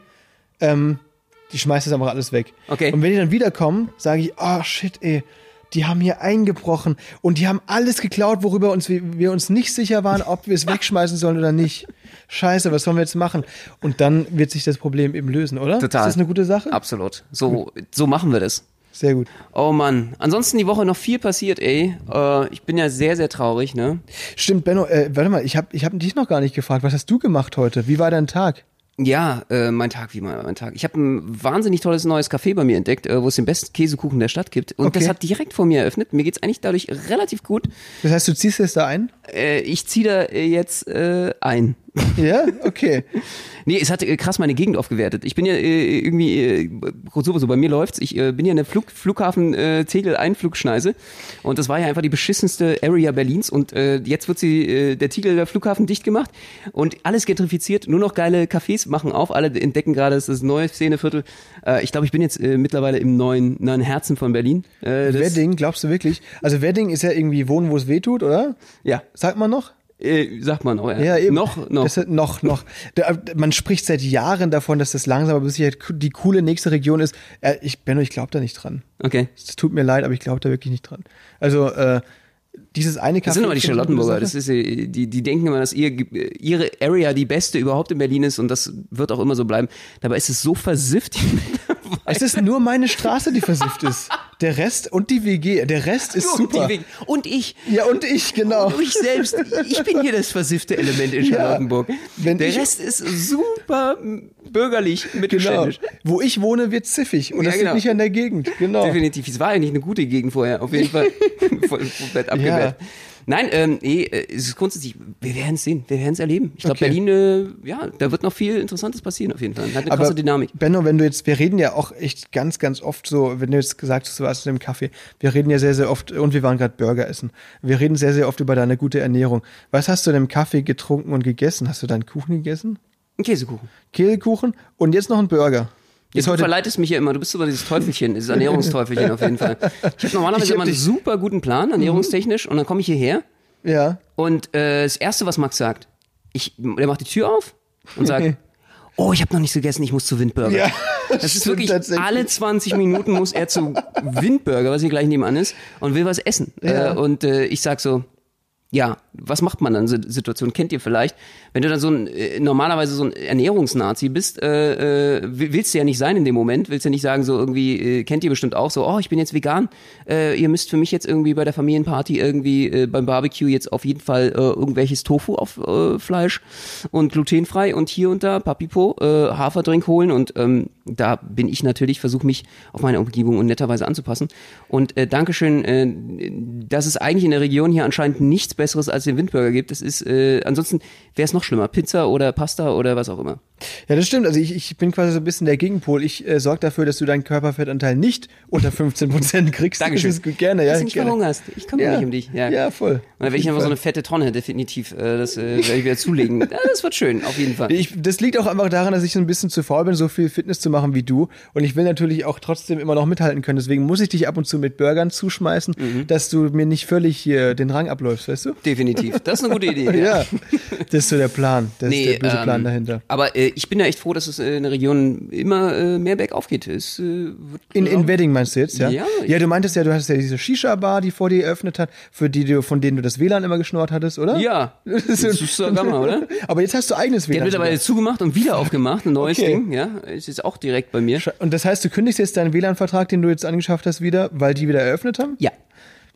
ähm, die schmeißt das einfach alles weg. Okay. Und wenn die dann wiederkommen, sage ich, oh shit, ey, die haben hier eingebrochen und die haben alles geklaut, worüber uns, wir, wir uns nicht sicher waren, ob wir es wegschmeißen sollen oder nicht. Scheiße, was sollen wir jetzt machen? Und dann wird sich das Problem eben lösen, oder? Total. Ist das eine gute Sache? Absolut. So, so machen wir das. Sehr gut. Oh Mann. Ansonsten die Woche noch viel passiert, ey. Äh, ich bin ja sehr, sehr traurig, ne? Stimmt, Benno, äh, warte mal, ich habe ich hab dich noch gar nicht gefragt. Was hast du gemacht heute? Wie war dein Tag? Ja, äh, mein Tag, wie mein, mein Tag. Ich habe ein wahnsinnig tolles neues Café bei mir entdeckt, äh, wo es den besten Käsekuchen der Stadt gibt. Und Okay. das hat direkt vor mir eröffnet. Mir geht's eigentlich dadurch relativ gut. Das heißt, du ziehst es da ein? Äh, ich ziehe da jetzt äh, ein. Ja, okay. Nee, es hat äh, krass meine Gegend aufgewertet. Ich bin ja äh, irgendwie, äh, sowieso bei mir läuft's. Ich äh, bin ja in der Flug, Flughafen äh, Tegel Einflugschneise und das war ja einfach die beschissenste Area Berlins und äh, jetzt wird sie äh, der Tegel der Flughafen dicht gemacht und alles gentrifiziert. Nur noch geile Cafés machen auf. Alle entdecken gerade, es ist das neue Szeneviertel. Äh, ich glaube, ich bin jetzt äh, mittlerweile im neuen, neuen Herzen von Berlin. Äh, Wedding, glaubst du wirklich? Also Wedding ist ja irgendwie wohnen, wo es weh tut, oder? Ja, Sagt man noch? Äh, sagt man auch. Ja, Ja, eben. Noch, noch. Ist, noch, noch. Da, man spricht seit Jahren davon, dass das langsam aber sicher die coole nächste Region ist. Äh, ich, Benno, ich glaube da nicht dran. okay. Es tut mir leid, aber ich glaube da wirklich nicht dran. Also, äh, dieses eine Café. Das sind aber die Charlottenburger. Das ist, äh, die, die denken immer, dass ihr, ihre Area die beste überhaupt in Berlin ist und das wird auch immer so bleiben. Dabei ist es so versifft. Es ist nur meine Straße, die versifft ist. Der Rest und die WG. Der Rest ist Und super. Und ich. Ja, und ich, genau. Und ich selbst. Ich bin hier das versiffte Element in Ja. Charlottenburg. Wenn Der Rest ist super bürgerlich, Genau. mittelständisch. Wo ich wohne, wird ziffig. Und Ja, das genau. liegt nicht an der Gegend. Genau. Definitiv. Es war eigentlich eine gute Gegend vorher. Auf jeden Fall. Voll komplett abgewehrt. Nein, ähm, eh, es ist grundsätzlich, wir werden es sehen, wir werden es erleben. Ich glaube, Okay. Berlin, äh, ja, da wird noch viel Interessantes passieren auf jeden Fall. Hat eine krasse Dynamik. Benno, wenn du jetzt, wir reden ja auch echt ganz, ganz oft so, wenn du jetzt gesagt hast, du warst in einem Kaffee, wir reden ja sehr, sehr oft, und wir waren gerade Burger essen. Wir reden sehr, sehr oft über deine gute Ernährung. Was hast du in dem Kaffee getrunken und gegessen? Hast du deinen Kuchen gegessen? Ein Käsekuchen. Kehlkuchen und jetzt noch ein Burger. Jetzt Ist du heute, verleitest mich ja immer, du bist immer dieses Teufelchen, dieses Ernährungsteufelchen auf jeden Fall. Ich habe normalerweise Ich hab immer einen super guten Plan, ernährungstechnisch, und dann komme ich hierher ja. und äh, das Erste, was Max sagt, ich, der macht die Tür auf und sagt, oh, ich habe noch nichts gegessen, ich muss zu Windburger. Ja, das ist wirklich, alle 20 Minuten muss er zu Windburger, was hier gleich nebenan ist, und will was essen. Ja. Äh, und äh, ich sag so, ja, was macht man dann Situationen? Kennt ihr vielleicht? Wenn du dann so ein, äh, normalerweise so ein Ernährungsnazi bist, äh, äh, will- willst du ja nicht sein in dem Moment, willst ja nicht sagen, so irgendwie, äh, kennt ihr bestimmt auch so, oh, ich bin jetzt vegan, äh, ihr müsst für mich jetzt irgendwie bei der Familienparty irgendwie äh, beim Barbecue jetzt auf jeden Fall irgendwelches Tofu auf Fleisch und glutenfrei und hier und da Papipo, Haferdrink holen und ähm, da bin ich natürlich, versuche mich auf meine Umgebung und netterweise anzupassen. Und Dankeschön, dass es eigentlich in der Region hier anscheinend nichts Besseres als den Windburger gibt. Das ist, äh, ansonsten wäre es noch schlimmer. Pizza oder Pasta oder was auch immer. Ja, das stimmt. Also ich, ich bin quasi so ein bisschen der Gegenpol. Ich äh, sorge dafür, dass du deinen Körperfettanteil nicht unter 15 Prozent kriegst. Dankeschön. Das ist gerne, ja. Dass du nicht verhungerst. Ich kümmere Ja. mich um dich. Ja, Ja, voll. Und Auf ich einfach so eine fette Tonne, definitiv. Äh, das äh, werde ich wieder zulegen. Ja, das wird schön, auf jeden Fall. Ich, das liegt auch einfach daran, dass ich so ein bisschen zu faul bin, so viel Fitness zu machen wie du. Und ich will natürlich auch trotzdem immer noch mithalten können. Deswegen muss ich dich ab und zu mit Burgern zuschmeißen, Mhm. dass du mir nicht völlig hier den Rang abläufst, weißt du? Definitiv. Das ist eine gute Idee. Ja, das ist so der Plan. Das Nee, ist der böse ähm, Plan dahinter. Aber äh, ich bin da echt froh, dass es äh, in der Region immer äh, mehr bergauf geht. Es, äh, wird, In, in Wedding meinst du jetzt, ja? Ja, Ja, du meintest ja, du hattest ja diese Shisha-Bar, die vor dir eröffnet hat, für die du, von denen du das WLAN immer geschnurrt hattest, oder? Ja, das ist doch Gamma, oder? Aber jetzt hast du eigenes WLAN. hat mittlerweile wieder. zugemacht und wieder aufgemacht, ein neues Okay. Ding, ja. Ist jetzt auch direkt bei mir. Und das heißt, du kündigst jetzt deinen WLAN-Vertrag, den du jetzt angeschafft hast, wieder, weil die wieder eröffnet haben? Ja.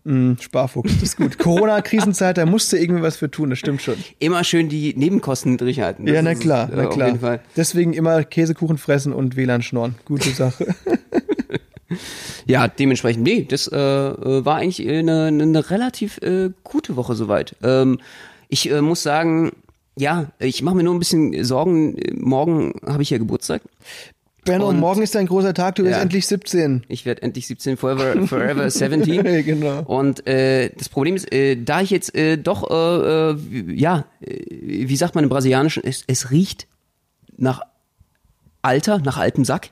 Hm, Sparfuchs, das ist gut. Corona-Krisenzeit, da musst du irgendwie was für tun, das stimmt schon. Immer schön die Nebenkosten niedrig halten. Das ja, na ist, klar, äh, na Auf klar. jeden Fall. Deswegen immer Käsekuchen fressen und WLAN schnorren. Gute Sache. Ja, dementsprechend, nee, das äh, äh, war eigentlich eine, eine relativ äh, gute Woche soweit. Ähm, ich äh, muss sagen, ja, ich mache mir nur ein bisschen Sorgen. Morgen habe ich ja Geburtstag. Benno, Und- morgen ist ein großer Tag, du wirst Ja. endlich 17. Ich werde endlich 17, forever, forever 17. genau. Und äh, das Problem ist, äh, da ich jetzt äh, doch, äh, äh, ja, äh, wie sagt man im Brasilianischen, es, es riecht nach Alter, nach altem Sack.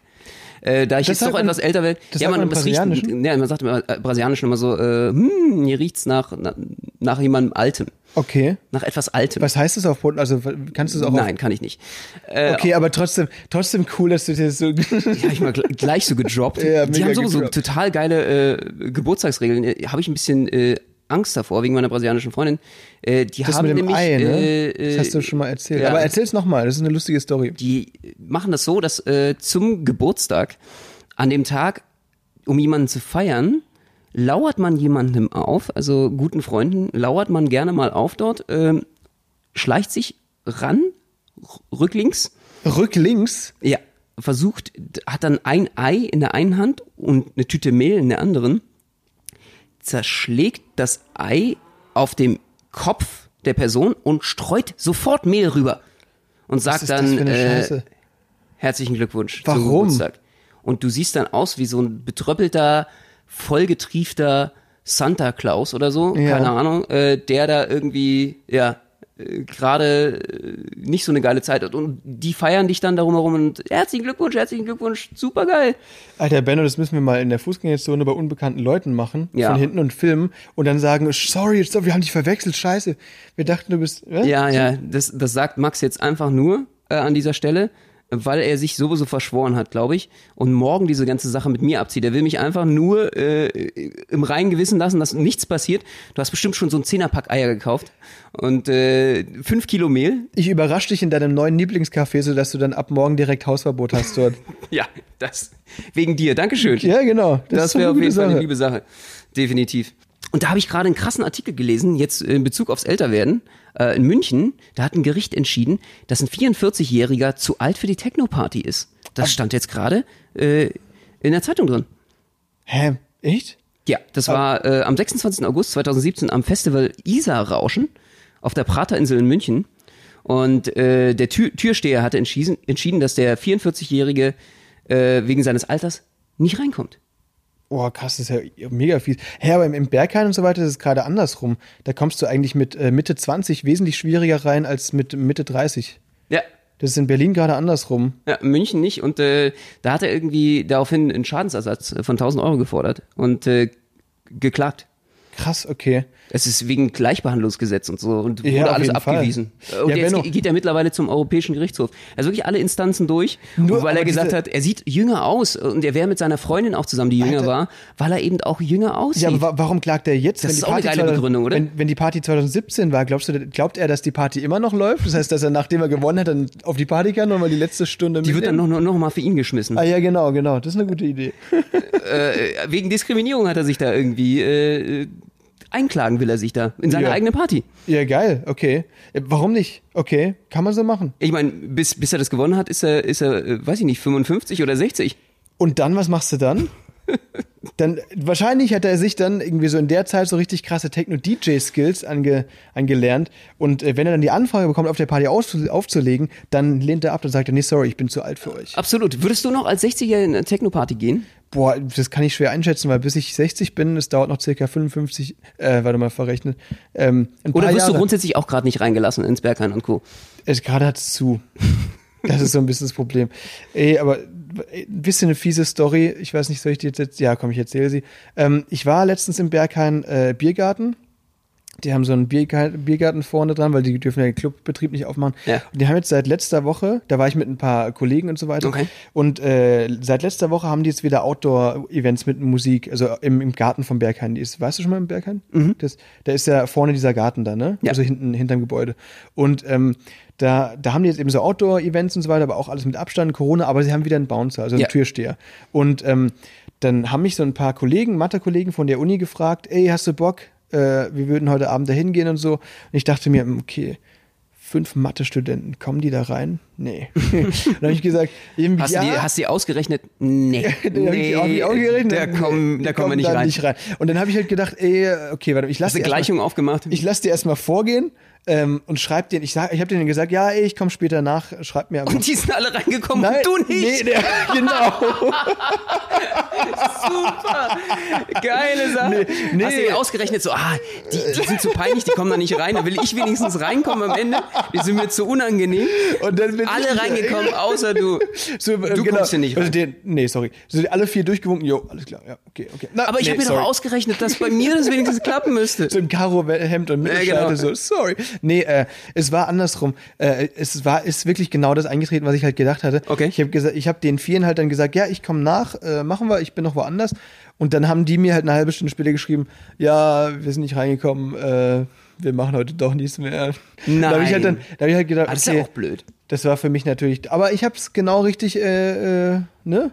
Äh, da ich Das jetzt doch man- etwas älter werde. das ja, man es riecht, ja, man sagt im äh, Brasilianischen immer so, äh, hm, hier riecht's nach, na, nach jemandem Altem. Okay. Nach etwas Altem. Was heißt das auf Polen? Also kannst du es auch Nein, kann ich nicht. Äh, Okay, aber trotzdem, trotzdem cool, dass du das so. Die habe ich mal gl gleich so gedroppt. Ja, die haben sowieso gedroppt. total geile äh, Geburtstagsregeln. Äh, habe ich ein bisschen äh, Angst davor, wegen meiner brasilianischen Freundin. Äh, die das haben mit dem nämlich, Ei, ne? äh, das hast du schon mal erzählt. ja. Aber erzähl's nochmal, das ist eine lustige Story. die machen das so, dass äh, zum Geburtstag an dem Tag, um jemanden zu feiern, lauert man jemandem auf, also guten Freunden, lauert man gerne mal auf dort, ähm, schleicht sich ran, r- rücklings, Rücklinks. ja, versucht, hat dann ein Ei in der einen Hand und eine Tüte Mehl in der anderen, zerschlägt das Ei auf dem Kopf der Person und streut sofort Mehl rüber und sagt dann äh, herzlichen Glückwunsch Warum? zum Geburtstag. Und du siehst dann aus wie so ein betröppelter, vollgetriefter Santa Claus oder so, Ja. keine Ahnung, äh, der da irgendwie, ja, äh, gerade äh, nicht so eine geile Zeit hat. Und die feiern dich dann darum herum und herzlichen Glückwunsch, herzlichen Glückwunsch, super geil. Alter Benno, das müssen wir mal in der Fußgängerzone bei unbekannten Leuten machen, Ja. von hinten und filmen und dann sagen, sorry, sorry, wir haben dich verwechselt, scheiße. Wir dachten, du bist. Äh? Ja, ja, das, das sagt Max jetzt einfach nur äh, an dieser Stelle, weil er sich sowieso verschworen hat, glaube ich, und morgen diese ganze Sache mit mir abzieht. Er will mich einfach nur äh, im reinen Gewissen lassen, dass nichts passiert. Du hast bestimmt schon so ein Zehnerpack Eier gekauft und äh, fünf Kilo Mehl. Ich überrasche dich in deinem neuen Lieblingscafé, sodass du dann ab morgen direkt Hausverbot hast dort. Ja, das wegen dir. Dankeschön. ja, genau. Das, so wäre auf eine jeden gute Fall eine Sache. liebe Sache. Definitiv. Und da habe ich gerade einen krassen Artikel gelesen, jetzt in Bezug aufs Älterwerden. Äh, in München, da hat ein Gericht entschieden, dass ein 44-Jähriger zu alt für die Techno-Party ist. Das stand jetzt gerade äh, in der Zeitung drin. Hä? Echt? Ja, das war äh, am 26. August 2017 am Festival Isar-Rauschen auf der Praterinsel in München. Und äh, der Tür Türsteher hatte entschieden, entschieden, dass der 44-Jährige äh, wegen seines Alters nicht reinkommt. Oh, krass, das ist ja mega fies. Hä, aber im, Berghain und so weiter ist es gerade andersrum. Da kommst du eigentlich mit äh, Mitte 20 wesentlich schwieriger rein als mit Mitte 30. Ja, Das ist in Berlin gerade andersrum. Ja, München nicht. Und äh, da hat er irgendwie daraufhin einen Schadensersatz von 1000 Euro gefordert und äh, geklagt. Krass, okay. Es ist wegen Gleichbehandlungsgesetz und so und wurde Ja, alles jeden Fall. abgewiesen. Und Ja, jetzt geht er mittlerweile zum Europäischen Gerichtshof. Also wirklich alle Instanzen durch, Nur, weil er gesagt hat, er sieht jünger aus und er wäre mit seiner Freundin auch zusammen, die jünger Alter. war, weil er eben auch jünger aussieht. Ja, aber wa warum klagt er jetzt? Das ist auch eine geile Begründung, oder? Wenn, wenn die Party 2017 war, glaubst du, glaubt er, dass die Party immer noch läuft? Das heißt, dass er, nachdem er gewonnen hat, dann auf die Party kann und mal die letzte Stunde die wird dann noch, noch, noch mal für ihn geschmissen. Ah ja, genau, genau. Das ist eine gute Idee. äh, wegen Diskriminierung hat er sich da irgendwie äh, einklagen will er sich da in seine Ja. eigene Party. Ja, geil. Okay. Äh, Warum nicht? Okay, kann man so machen. Ich meine, bis, bis er das gewonnen hat, ist er, ist er, äh, weiß ich nicht, 55 oder 60. Und dann, was machst du dann? dann wahrscheinlich hat er sich dann irgendwie so in der Zeit so richtig krasse Techno-DJ-Skills ange, angelernt. Und äh, wenn er dann die Anfrage bekommt, auf der Party aufzu, aufzulegen, dann lehnt er ab und sagt er, nee, sorry, ich bin zu alt für euch. Absolut. Würdest du noch als 60er in eine Techno-Party gehen? Boah, das kann ich schwer einschätzen, weil bis ich 60 bin, es dauert noch circa 55, äh, warte mal, verrechnet. Ähm, Oder wirst du grundsätzlich auch gerade nicht reingelassen ins Berghain und Co.? Es gerade hat es zu. Das ist so ein bisschen das Problem. Ey, aber ein bisschen eine fiese Story. Ich weiß nicht, soll ich die jetzt, ja, komm, ich erzähle sie. Ähm, ich war letztens im Berghain äh, Biergarten. Die haben so einen Bierga- Biergarten vorne dran, weil die dürfen ja den Clubbetrieb nicht aufmachen. Ja. Und die haben jetzt seit letzter Woche, da war ich mit ein paar Kollegen und so weiter. Okay. Und äh, seit letzter Woche haben die jetzt wieder Outdoor-Events mit Musik, also im, im Garten vom Berghain. Die ist, weißt du schon mal im Berghain? Das, da ist ja vorne dieser Garten da, ne? Mhm. Ja. Also hinten, hinterm Gebäude. Und ähm, da, da haben die jetzt eben so Outdoor-Events und so weiter, aber auch alles mit Abstand, Corona, aber sie haben wieder einen Bouncer, also einen Ja. Türsteher. Und ähm, dann haben mich so ein paar Kollegen, Mathe-Kollegen von der Uni gefragt, ey, hast du Bock? Äh, wir würden heute Abend da hingehen und so. Und ich dachte mir, okay, fünf Mathe-Studenten, kommen die da rein? Nee. dann habe ich gesagt, irgendwie, Hast, ja. du die, hast du die ausgerechnet? Nee. Dann hab ich nicht ausgerechnet. Da kommen, Nee, da kommen wir nicht da rein. Und dann habe ich halt gedacht, ey, okay, warte, ich Hast lasse du Gleichung aufgemacht? ich lasse dir erstmal vorgehen. Ähm, und schreibt den, ich sag, ich habe denen gesagt, ja, ich komme später nach, schreibt mir einfach. Und die sind alle reingekommen Nein, und du nicht. Nee, der, genau. Super. Geile Sache. Nee, nee. Hast du ausgerechnet so, ah, die, die sind zu peinlich, die kommen da nicht rein. Da will ich wenigstens reinkommen am Ende. Die sind mir zu unangenehm. Und dann bin Alle reingekommen, außer du. So, äh, Du guckst hier nicht Also rein. den, nee, sorry. So, alle vier durchgewunken, jo, alles klar, ja, okay, okay. Na, Aber ich nee, habe mir sorry. doch ausgerechnet, dass bei mir das wenigstens klappen müsste. so im Karo-Hemd und Mittelscheitel, genau. so, sorry. Nee, äh, es war andersrum. Äh, es war, ist wirklich genau das eingetreten, was ich halt gedacht hatte. Okay. Ich habe gesagt, ich habe den Vieren halt dann gesagt, ja, ich komme nach, äh, machen wir, ich bin noch woanders. Und dann haben die mir halt eine halbe Stunde später geschrieben, ja, wir sind nicht reingekommen, äh, wir machen heute doch nichts mehr. Da habe ich halt dann, da habe ich halt gedacht, Ah, das ist okay, ja auch blöd. das war für mich natürlich, aber ich habe es genau richtig, äh, äh, ne?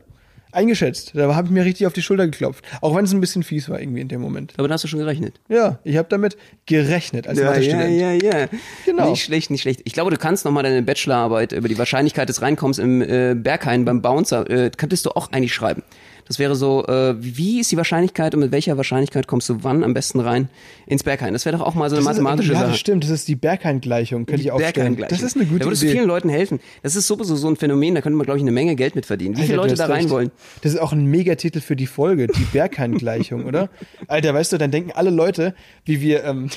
Eingeschätzt. Da habe ich mir richtig auf die Schulter geklopft. Auch wenn es ein bisschen fies war irgendwie in dem Moment. Aber da hast du schon gerechnet. Ja, ich habe damit gerechnet als Ja, ja, Mathe-Student. ja, ja. Genau. Nicht schlecht, nicht schlecht. Ich glaube, du kannst nochmal deine Bachelorarbeit über die Wahrscheinlichkeit des Reinkommens im äh, Berghain beim Bouncer, äh, könntest du auch eigentlich schreiben. Das wäre so, äh, wie ist die Wahrscheinlichkeit und mit welcher Wahrscheinlichkeit kommst du wann am besten rein ins Berghain? Das wäre doch auch mal so eine Das ist- mathematische ja, Sache. das stimmt. Das ist die Berghain-Gleichung. Könnte ich aufstellen. Berghain-Gleichung. Das ist eine gute Da würdest du Idee. vielen Leuten helfen. Das ist sowieso so ein Phänomen, da könnte man, glaube ich, eine Menge Geld mit verdienen. Wie viele Alter, Leute du da rein recht. wollen? Das ist auch ein Megatitel für die Folge, die Berghain-Gleichung, oder? Alter, weißt du, dann denken alle Leute, wie wir, ähm,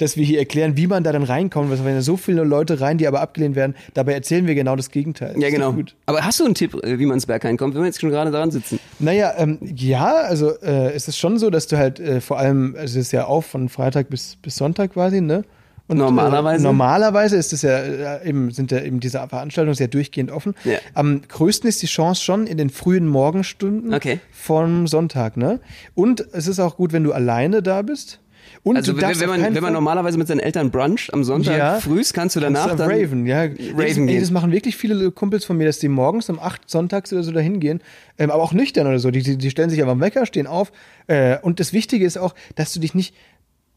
dass wir hier erklären, wie man da dann reinkommt. weil wenn da so viele Leute rein, die aber abgelehnt werden, dabei erzählen wir genau das Gegenteil. Ja, genau. Aber hast du einen Tipp, äh, wie man ins Berghain kommt, wenn wir jetzt schon gerade daran sitzen? Naja, ähm, ja, also äh, es ist schon so, dass du halt äh, vor allem, also es ist ja auf von Freitag bis, bis Sonntag quasi, ne? Und, Normalerweise? Äh, normalerweise ist es ja äh, eben, sind ja eben diese Veranstaltungen sehr durchgehend offen. Ja. Am größten ist die Chance schon in den frühen Morgenstunden Okay. vom Sonntag, ne? Und es ist auch gut, wenn du alleine da bist. Und Also wenn, wenn, man, wenn man normalerweise mit seinen Eltern bruncht am Sonntag Ja. frühs, kannst du danach Kannst du dann Raven, ja. Raven ey, gehen. das machen wirklich viele Kumpels von mir, dass die morgens um acht sonntags oder so dahin gehen, ähm, aber auch nüchtern oder so. Die, die, die stellen sich aber am Wecker, stehen auf. Äh, und das Wichtige ist auch, dass du dich nicht,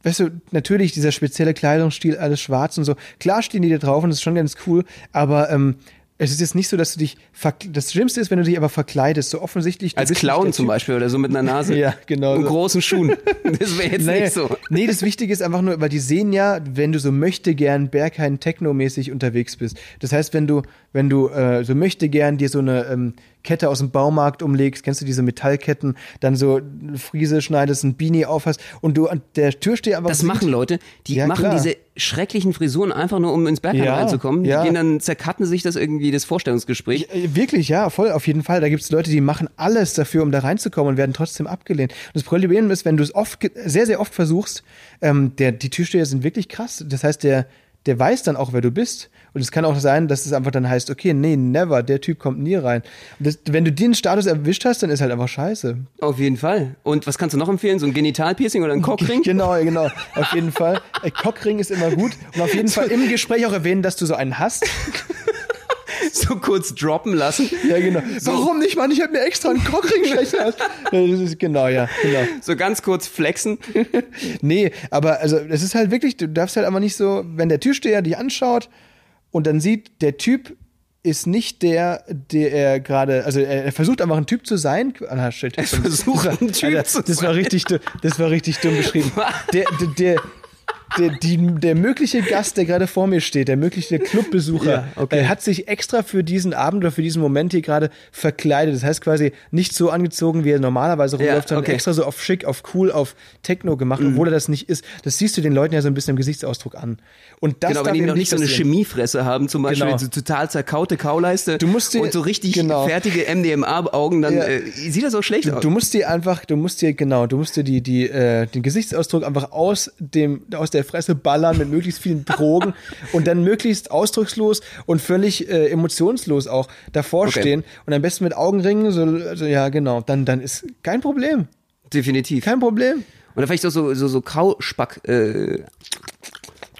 weißt du, natürlich dieser spezielle Kleidungsstil, alles schwarz und so. Klar stehen die da drauf und das ist schon ganz cool, aber ähm, es ist jetzt nicht so, dass du dich, das Schlimmste ist, wenn du dich aber verkleidest, so offensichtlich. Als Clown zum. Beispiel oder so mit einer Nase. Ja, genau Und so. großen Schuhen. Das wäre jetzt Nee, nicht so. nee, das Wichtige ist einfach nur, weil die sehen ja, wenn du so möchte gern Berghain Techno-mäßig unterwegs bist. Das heißt, wenn du, wenn du äh, so möchte gern dir so eine ähm, Kette aus dem Baumarkt umlegst, kennst du diese Metallketten, dann so eine Friese schneidest, ein Beanie aufhast und du an der Türsteher einfach Das singt. machen Leute, die Ja, machen klar. diese schrecklichen Frisuren einfach nur, um ins Berghain Ja, reinzukommen. Die ja. gehen dann, zerkatten sich das irgendwie, das Vorstellungsgespräch. Äh, Wirklich, ja, voll, auf jeden Fall. Da gibt es Leute, die machen alles dafür, um da reinzukommen und werden trotzdem abgelehnt. Und das Problem ist, wenn du es oft, sehr, sehr oft versuchst, ähm, der, die Türsteher sind wirklich krass. Das heißt, der, der weiß dann auch, wer du bist. Und es kann auch sein, dass es einfach dann heißt, okay, nee, never, der Typ kommt nie rein. Das, wenn du den Status erwischt hast, dann ist halt einfach scheiße. Auf jeden Fall. Und was kannst du noch empfehlen? So ein Genitalpiercing oder ein Cockring? Genau, genau. Auf jeden Fall. Cockring ist immer gut. Und auf jeden Fall im Gespräch auch erwähnen, dass du so einen hast. so kurz droppen lassen. Ja, genau. Warum nicht, Mann? Ich habe mir extra einen Cockring schlecht genau, ja, genau. So ganz kurz flexen. Nee, aber also es ist halt wirklich, du darfst halt einfach nicht so, wenn der Türsteher dich anschaut und dann sieht, der Typ ist nicht der, der er gerade, also er, er versucht einfach ein Typ zu sein. Ah, shit. Er versucht, ein Typ Alter, zu das sein. War richtig, das war richtig dumm beschrieben. Der, der, der der, die, der mögliche Gast, der gerade vor mir steht, der mögliche Clubbesucher, Ja, okay. äh, hat sich extra für diesen Abend oder für diesen Moment hier gerade verkleidet. Das heißt quasi nicht so angezogen, wie er normalerweise rumläuft, sondern okay. Mhm. extra so auf schick, auf cool, auf Techno gemacht, obwohl er das nicht ist. Das siehst du den Leuten ja so ein bisschen im Gesichtsausdruck an. Und das Genau, wenn die noch nicht so eine. Chemiefresse haben, zum Beispiel Genau. so total zerkaute Kauleiste Du musst dir- und so richtig genau. fertige MDMA-Augen, dann Ja. äh, sieht das auch schlecht aus. Du musst dir einfach, du musst dir, genau, du musst dir die, die, äh, den Gesichtsausdruck einfach aus dem, aus der Fresse ballern mit möglichst vielen Drogen und dann möglichst ausdruckslos und völlig äh, emotionslos auch davor Okay. stehen und am besten mit Augenringen, so, also, ja, genau, dann, dann ist kein Problem. Definitiv. Kein Problem. Oder vielleicht auch so, so, so Kauspack, äh,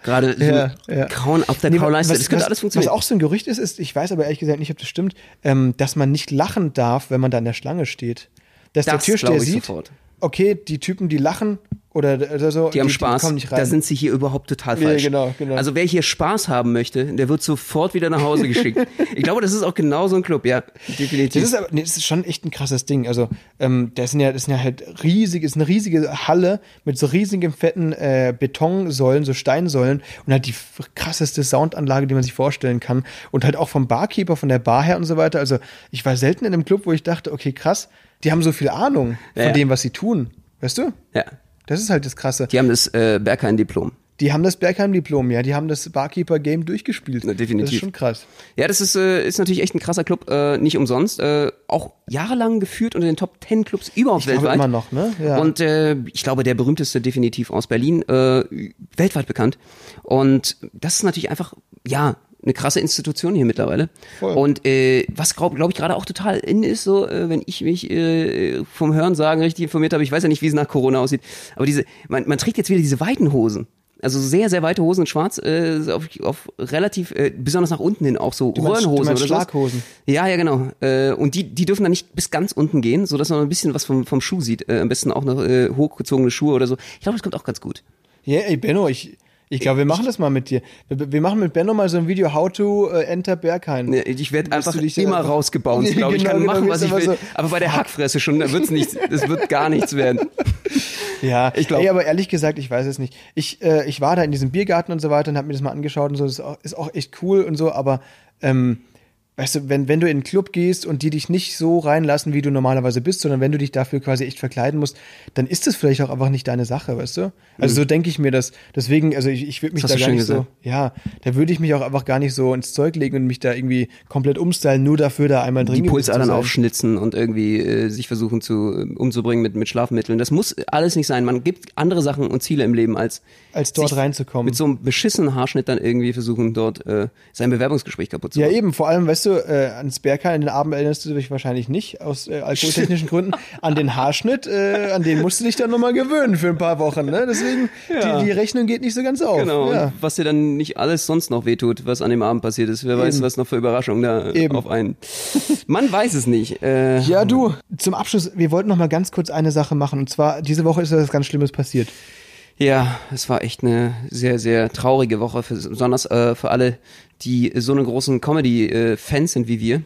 gerade so Ja. Kauen auf der Nee, Kauleiste. was- das könnte was, alles funktionieren. Was auch so ein Gerücht ist, ist, ich weiß aber ehrlich gesagt nicht, ob das stimmt, ähm, dass man nicht lachen darf, wenn man da in der Schlange steht. Dass der Das Türsteher glaub ich sieht, sofort. okay, die Typen, die lachen Oder oder so. Die haben Spaß. kommen nicht rein. Da sind sie hier überhaupt total falsch. genau, genau. Also wer hier Spaß haben möchte, der wird sofort wieder nach Hause geschickt. ich glaube, das ist auch genau so ein Club, ja, definitiv. Das ist aber, nee, das ist schon echt ein krasses Ding. Also, ähm, das sind ja, das sind ja halt riesig, ist eine riesige Halle mit so riesigen fetten äh, Betonsäulen, so Steinsäulen und halt die krasseste Soundanlage, die man sich vorstellen kann. Und halt auch vom Barkeeper, von der Bar her und so weiter. Also, ich war selten in einem Club, wo ich dachte, okay, krass, die haben so viel Ahnung von Ja, ja. dem, was sie tun. Weißt du? ja. Das ist halt das Krasse. Die haben das äh, Berghain-Diplom. Die haben das Bergheim-Diplom, ja, die haben das Barkeeper-Game durchgespielt. Na, definitiv. Das ist schon krass. Ja, das ist, äh, ist natürlich echt ein krasser Club, äh, nicht umsonst. Äh, auch jahrelang geführt unter den Top 10 Clubs überhaupt Ich glaube weltweit. immer noch, ne? Ja. Und äh, ich glaube, der berühmteste definitiv aus Berlin, äh, weltweit bekannt. Und das ist natürlich einfach, ja, eine krasse Institution hier mittlerweile. Voll. Und äh, was glaube glaub ich gerade auch total in ist, so äh, wenn ich mich äh, vom Hören sagen richtig informiert habe, ich weiß ja nicht, wie es nach Corona aussieht, aber diese, man, man trägt jetzt wieder diese weiten Hosen. Also sehr, sehr weite Hosen in schwarz, äh, auf, auf relativ, äh, besonders nach unten hin auch so Du meinst- du Röhrenhosen meinst oder. Schlaghosen? Ja, ja, genau. Äh, und die, die dürfen dann nicht bis ganz unten gehen, so dass man ein bisschen was vom, vom Schuh sieht. Äh, am besten auch noch äh, hochgezogene Schuhe oder so. Ich glaube, das kommt auch ganz gut. Ja, ey, Benno, ich, ich glaube, wir machen das mal mit dir. Wir, wir machen mit Benno mal so ein Video, how to äh, enter Berghain. Ja, Ich werde einfach dich immer rausgebounced, Nee, glaube ich. genau, kann genau, machen, was ich will. so- Aber bei der Hackfresse schon, da wird's nichts, das wird gar nichts werden. Ja, Ich glaub- Ey, aber ehrlich gesagt, ich weiß es nicht. Ich, äh, ich war da in diesem Biergarten und so weiter und habe mir das mal angeschaut und so. Das ist auch, ist auch echt cool und so, aber ähm, weißt du, wenn, wenn du in einen Club gehst und die dich nicht so reinlassen, wie du normalerweise bist, sondern wenn du dich dafür quasi echt verkleiden musst, dann ist das vielleicht auch einfach nicht deine Sache, weißt du? Also so denke ich mir das. Deswegen, also ich, ich würde mich Mhm. Das da gar nicht so, gesagt. ja, da würde ich mich auch einfach gar nicht so ins Zeug legen und mich da irgendwie komplett umstylen, nur dafür da einmal drin Die Pulsadern aufschnitzen und irgendwie äh, sich versuchen zu äh, umzubringen mit, mit Schlafmitteln. Das muss alles nicht sein. Man gibt andere Sachen und Ziele im Leben, als, Als dort reinzukommen. Mit so einem beschissenen Haarschnitt dann irgendwie versuchen, dort äh, sein Bewerbungsgespräch kaputt zu Ja, machen. eben, vor allem, weißt du, äh, ans Berghain, an den Abend erinnerst du dich wahrscheinlich nicht, aus äh, alkoholtechnischen Gründen. An den Haarschnitt, äh, an den musst du dich dann nochmal gewöhnen für ein paar Wochen, ne? Deswegen, Ja. die, die Rechnung geht nicht so ganz auf. Genau, Ja. und was dir dann nicht alles sonst noch wehtut, was an dem Abend passiert ist. Wer weiß, Eben. was noch für Überraschungen da äh, Eben. auf einen. Man weiß es nicht. Äh, ja, du, zum Abschluss, wir wollten noch mal ganz kurz eine Sache machen. Und zwar, diese Woche ist etwas ganz Schlimmes passiert. Ja, es war echt eine sehr, sehr traurige Woche, für, besonders äh, für alle, die so eine großen Comedy-Fans sind wie wir.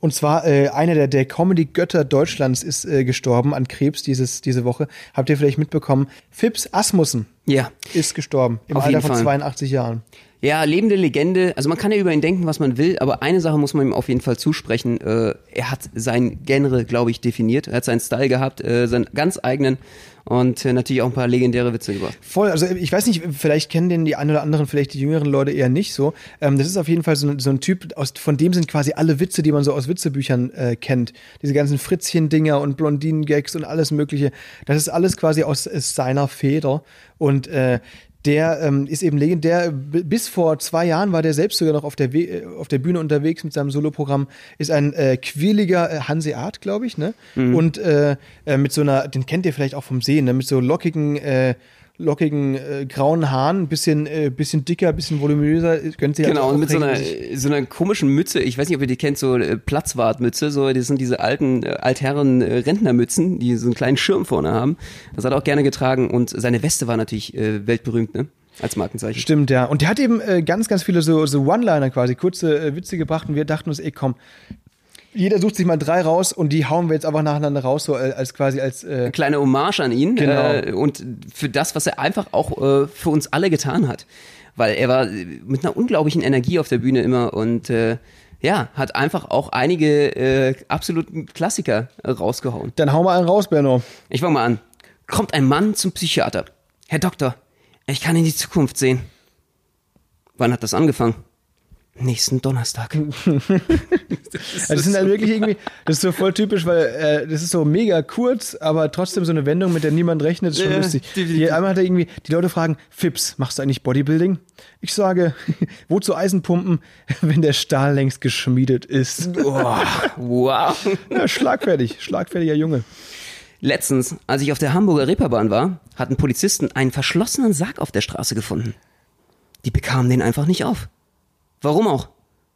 Und zwar, äh, einer der, der Comedy-Götter Deutschlands ist äh, gestorben an Krebs dieses, diese Woche. Habt ihr vielleicht mitbekommen? Fips Asmussen Ja. ist gestorben. Im Auf Alter von Fall. 82 Jahren. Ja, lebende Legende. Also man kann ja über ihn denken, was man will, aber eine Sache muss man ihm auf jeden Fall zusprechen. Äh, er hat sein Genre, glaube ich, definiert. Er hat seinen Style gehabt, äh, seinen ganz eigenen und äh, natürlich auch ein paar legendäre Witze gebracht. Voll, also ich weiß nicht, vielleicht kennen den die einen oder anderen, vielleicht die jüngeren Leute eher nicht so. Ähm, das ist auf jeden Fall so, ein- so ein Typ, aus, von dem sind quasi alle Witze, die man so aus Witzebüchern äh, kennt. Diese ganzen Fritzchen-Dinger und Blondinen-Gags und alles mögliche. Das ist alles quasi aus, aus seiner Feder. Und äh, der ähm, ist eben legendär. Bis vor zwei Jahren war der selbst sogar noch auf der, We äh, auf der Bühne unterwegs mit seinem Soloprogramm. Ist ein äh, quirliger äh, Hanseat, glaube ich, ne? Und äh, äh, mit so einer, den kennt ihr vielleicht auch vom Sehen, ne? Mit so lockigen, äh, lockigen äh, grauen Haaren, bisschen, äh, bisschen dicker, bisschen voluminöser. Könnt ihr Genau, also und mit so einer, so einer komischen Mütze, ich weiß nicht, ob ihr die kennt, so äh, Platzwartmütze, so, das sind diese alten äh, Altherren äh, Rentnermützen, die so einen kleinen Schirm vorne haben. Das hat er auch gerne getragen und seine Weste war natürlich äh, weltberühmt, ne? Als Markenzeichen. Stimmt, ja. Und der hat eben äh, ganz, ganz viele so, so One-Liner quasi, kurze äh, Witze gebracht und wir dachten uns, ey, komm, jeder sucht sich mal drei raus und die hauen wir jetzt einfach nacheinander raus, so als quasi als äh, kleine Hommage an ihn Genau. äh, und für das, was er einfach auch äh, für uns alle getan hat. Weil er war mit einer unglaublichen Energie auf der Bühne immer und äh, ja, hat einfach auch einige äh, absoluten Klassiker äh, rausgehauen. Dann hau mal einen raus, Benno. Ich fange mal an. Kommt ein Mann zum Psychiater. Herr Doktor, ich kann in die Zukunft sehen. Wann hat das angefangen? Nächsten Donnerstag. Also das sind halt wirklich irgendwie, das ist so voll typisch, weil äh, das ist so mega kurz, aber trotzdem so eine Wendung, mit der niemand rechnet, ist schon Ja, lustig. definitiv. Die, einmal hat er irgendwie, die Leute fragen, Fips, machst du eigentlich Bodybuilding? Ich sage, wozu Eisenpumpen, wenn der Stahl längst geschmiedet ist? Oh, wow. Ja, schlagfertig, schlagfertiger Junge. Letztens, als ich auf der Hamburger Reeperbahn war, hatten Polizisten einen verschlossenen Sarg auf der Straße gefunden. Die bekamen den einfach nicht auf. Warum auch?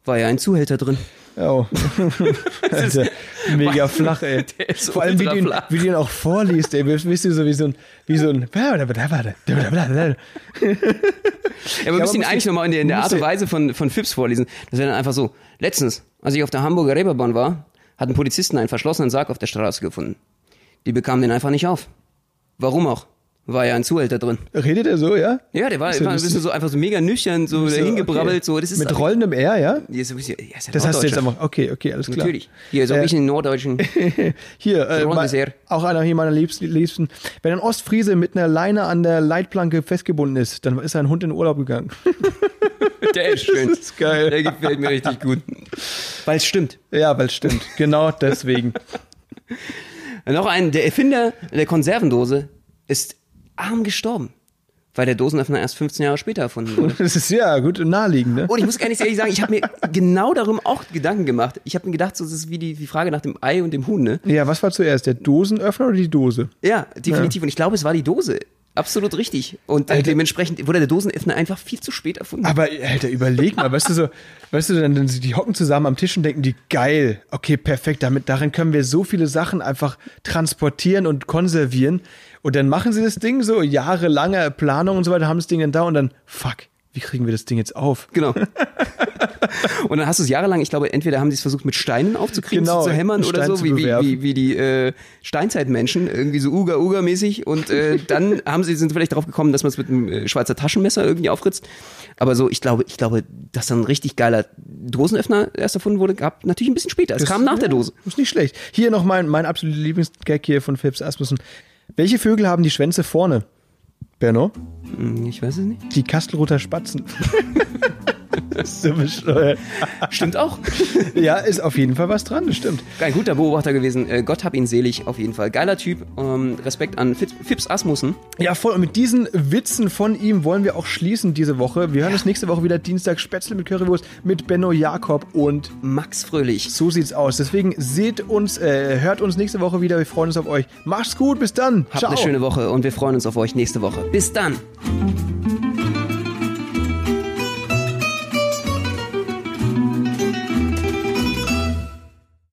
War ja ein Zuhälter drin. Oh. Alter, mega flach, ey. Der ist Vor allem, wie du, ihn, flach. wie du ihn auch vorliest, ey. Bist du so wie so ein, wie so ein, Ja, aber wir müssen ihn eigentlich ich- nochmal in der, in der Art und Weise von, von Phipps vorlesen. Das wäre dann einfach so. Letztens, als ich auf der Hamburger Reeperbahn war, hatten Polizisten einen verschlossenen Sarg auf der Straße gefunden. Die bekamen den einfach nicht auf. Warum auch? War ja ein Zuhälter drin. Redet er so, ja? Ja, der war, ja war ein bisschen so einfach so mega nüchtern, so So, dahingebrabbelt, okay. so. Das ist Mit rollendem R, ja? Ja, ein bisschen, ja, Das hast du jetzt einfach, okay, okay, alles klar. Natürlich. Hier, so ein Äh, bisschen norddeutschen. Hier, äh, auch einer hier meiner Liebsten, Liebsten. Wenn ein Ostfriese mit einer Leine an der Leitplanke festgebunden ist, dann ist ein Hund in Urlaub gegangen. Der ist schön. Das ist geil. Der gefällt mir richtig gut. Weil es stimmt. Ja, weil es stimmt. Genau deswegen. Noch ein, der Erfinder der Konservendose ist arm gestorben, weil der Dosenöffner erst 15 Jahre später erfunden wurde. Das ist ja gut und naheliegend, ne? Und ich muss gar nicht ehrlich sagen, ich habe mir genau darum auch Gedanken gemacht. Ich habe mir gedacht, so, das ist wie die, die Frage nach dem Ei und dem Huhn, ne? Ja, was war zuerst, der Dosenöffner oder die Dose? Ja, definitiv. Und ich glaube, es war die Dose. Absolut richtig. Und äh, Alter. dementsprechend wurde der Dosenöffner einfach viel zu spät erfunden. Aber, Alter, überleg mal, weißt du so, weißt du, dann, dann die hocken zusammen am Tisch und denken die, geil, okay, perfekt, damit, darin können wir so viele Sachen einfach transportieren und konservieren. Und dann machen sie das Ding so, jahrelange Planung und so weiter, haben das Ding dann da und dann, fuck, wie kriegen wir das Ding jetzt auf? Genau. Und dann hast du es jahrelang, ich glaube, entweder haben sie es versucht mit Steinen aufzukriegen, Genau, zu hämmern einen oder Stein so, wie, wie, wie, wie die äh, Steinzeitmenschen, irgendwie so Uga-Uga-mäßig. Und äh, dann haben sie, sind vielleicht drauf gekommen, dass man es mit einem äh, Schweizer Taschenmesser irgendwie aufritzt. Aber so, ich glaube, ich glaube, dass dann ein richtig geiler Dosenöffner erst erfunden wurde, gab natürlich ein bisschen später. Es Das- kam nach ja, der Dose. Ist nicht schlecht. Hier noch mein, mein absoluter Lieblingsgag hier von Philips Asmussen. Welche Vögel haben die Schwänze vorne? Berno? Hm, Ich weiß es nicht. Die Kastelruther Spatzen. das ist so bescheuert. Stimmt auch. Ja, ist auf jeden Fall was dran, das stimmt. Ein guter Beobachter gewesen. Äh, Gott hab ihn selig, auf jeden Fall. Geiler Typ. Ähm, Respekt an Fips, Fips Asmussen. Ja, voll. Und mit diesen Witzen von ihm wollen wir auch schließen diese Woche. Wir hören uns nächste Woche wieder Dienstag Spätzle mit Currywurst mit Benno Jakob und Max Fröhlich. so sieht's aus. Deswegen seht uns, äh, hört uns nächste Woche wieder. Wir freuen uns auf euch. Macht's gut, bis dann. Habt Ciao. eine schöne Woche und wir freuen uns auf euch nächste Woche. Bis dann. Thank you.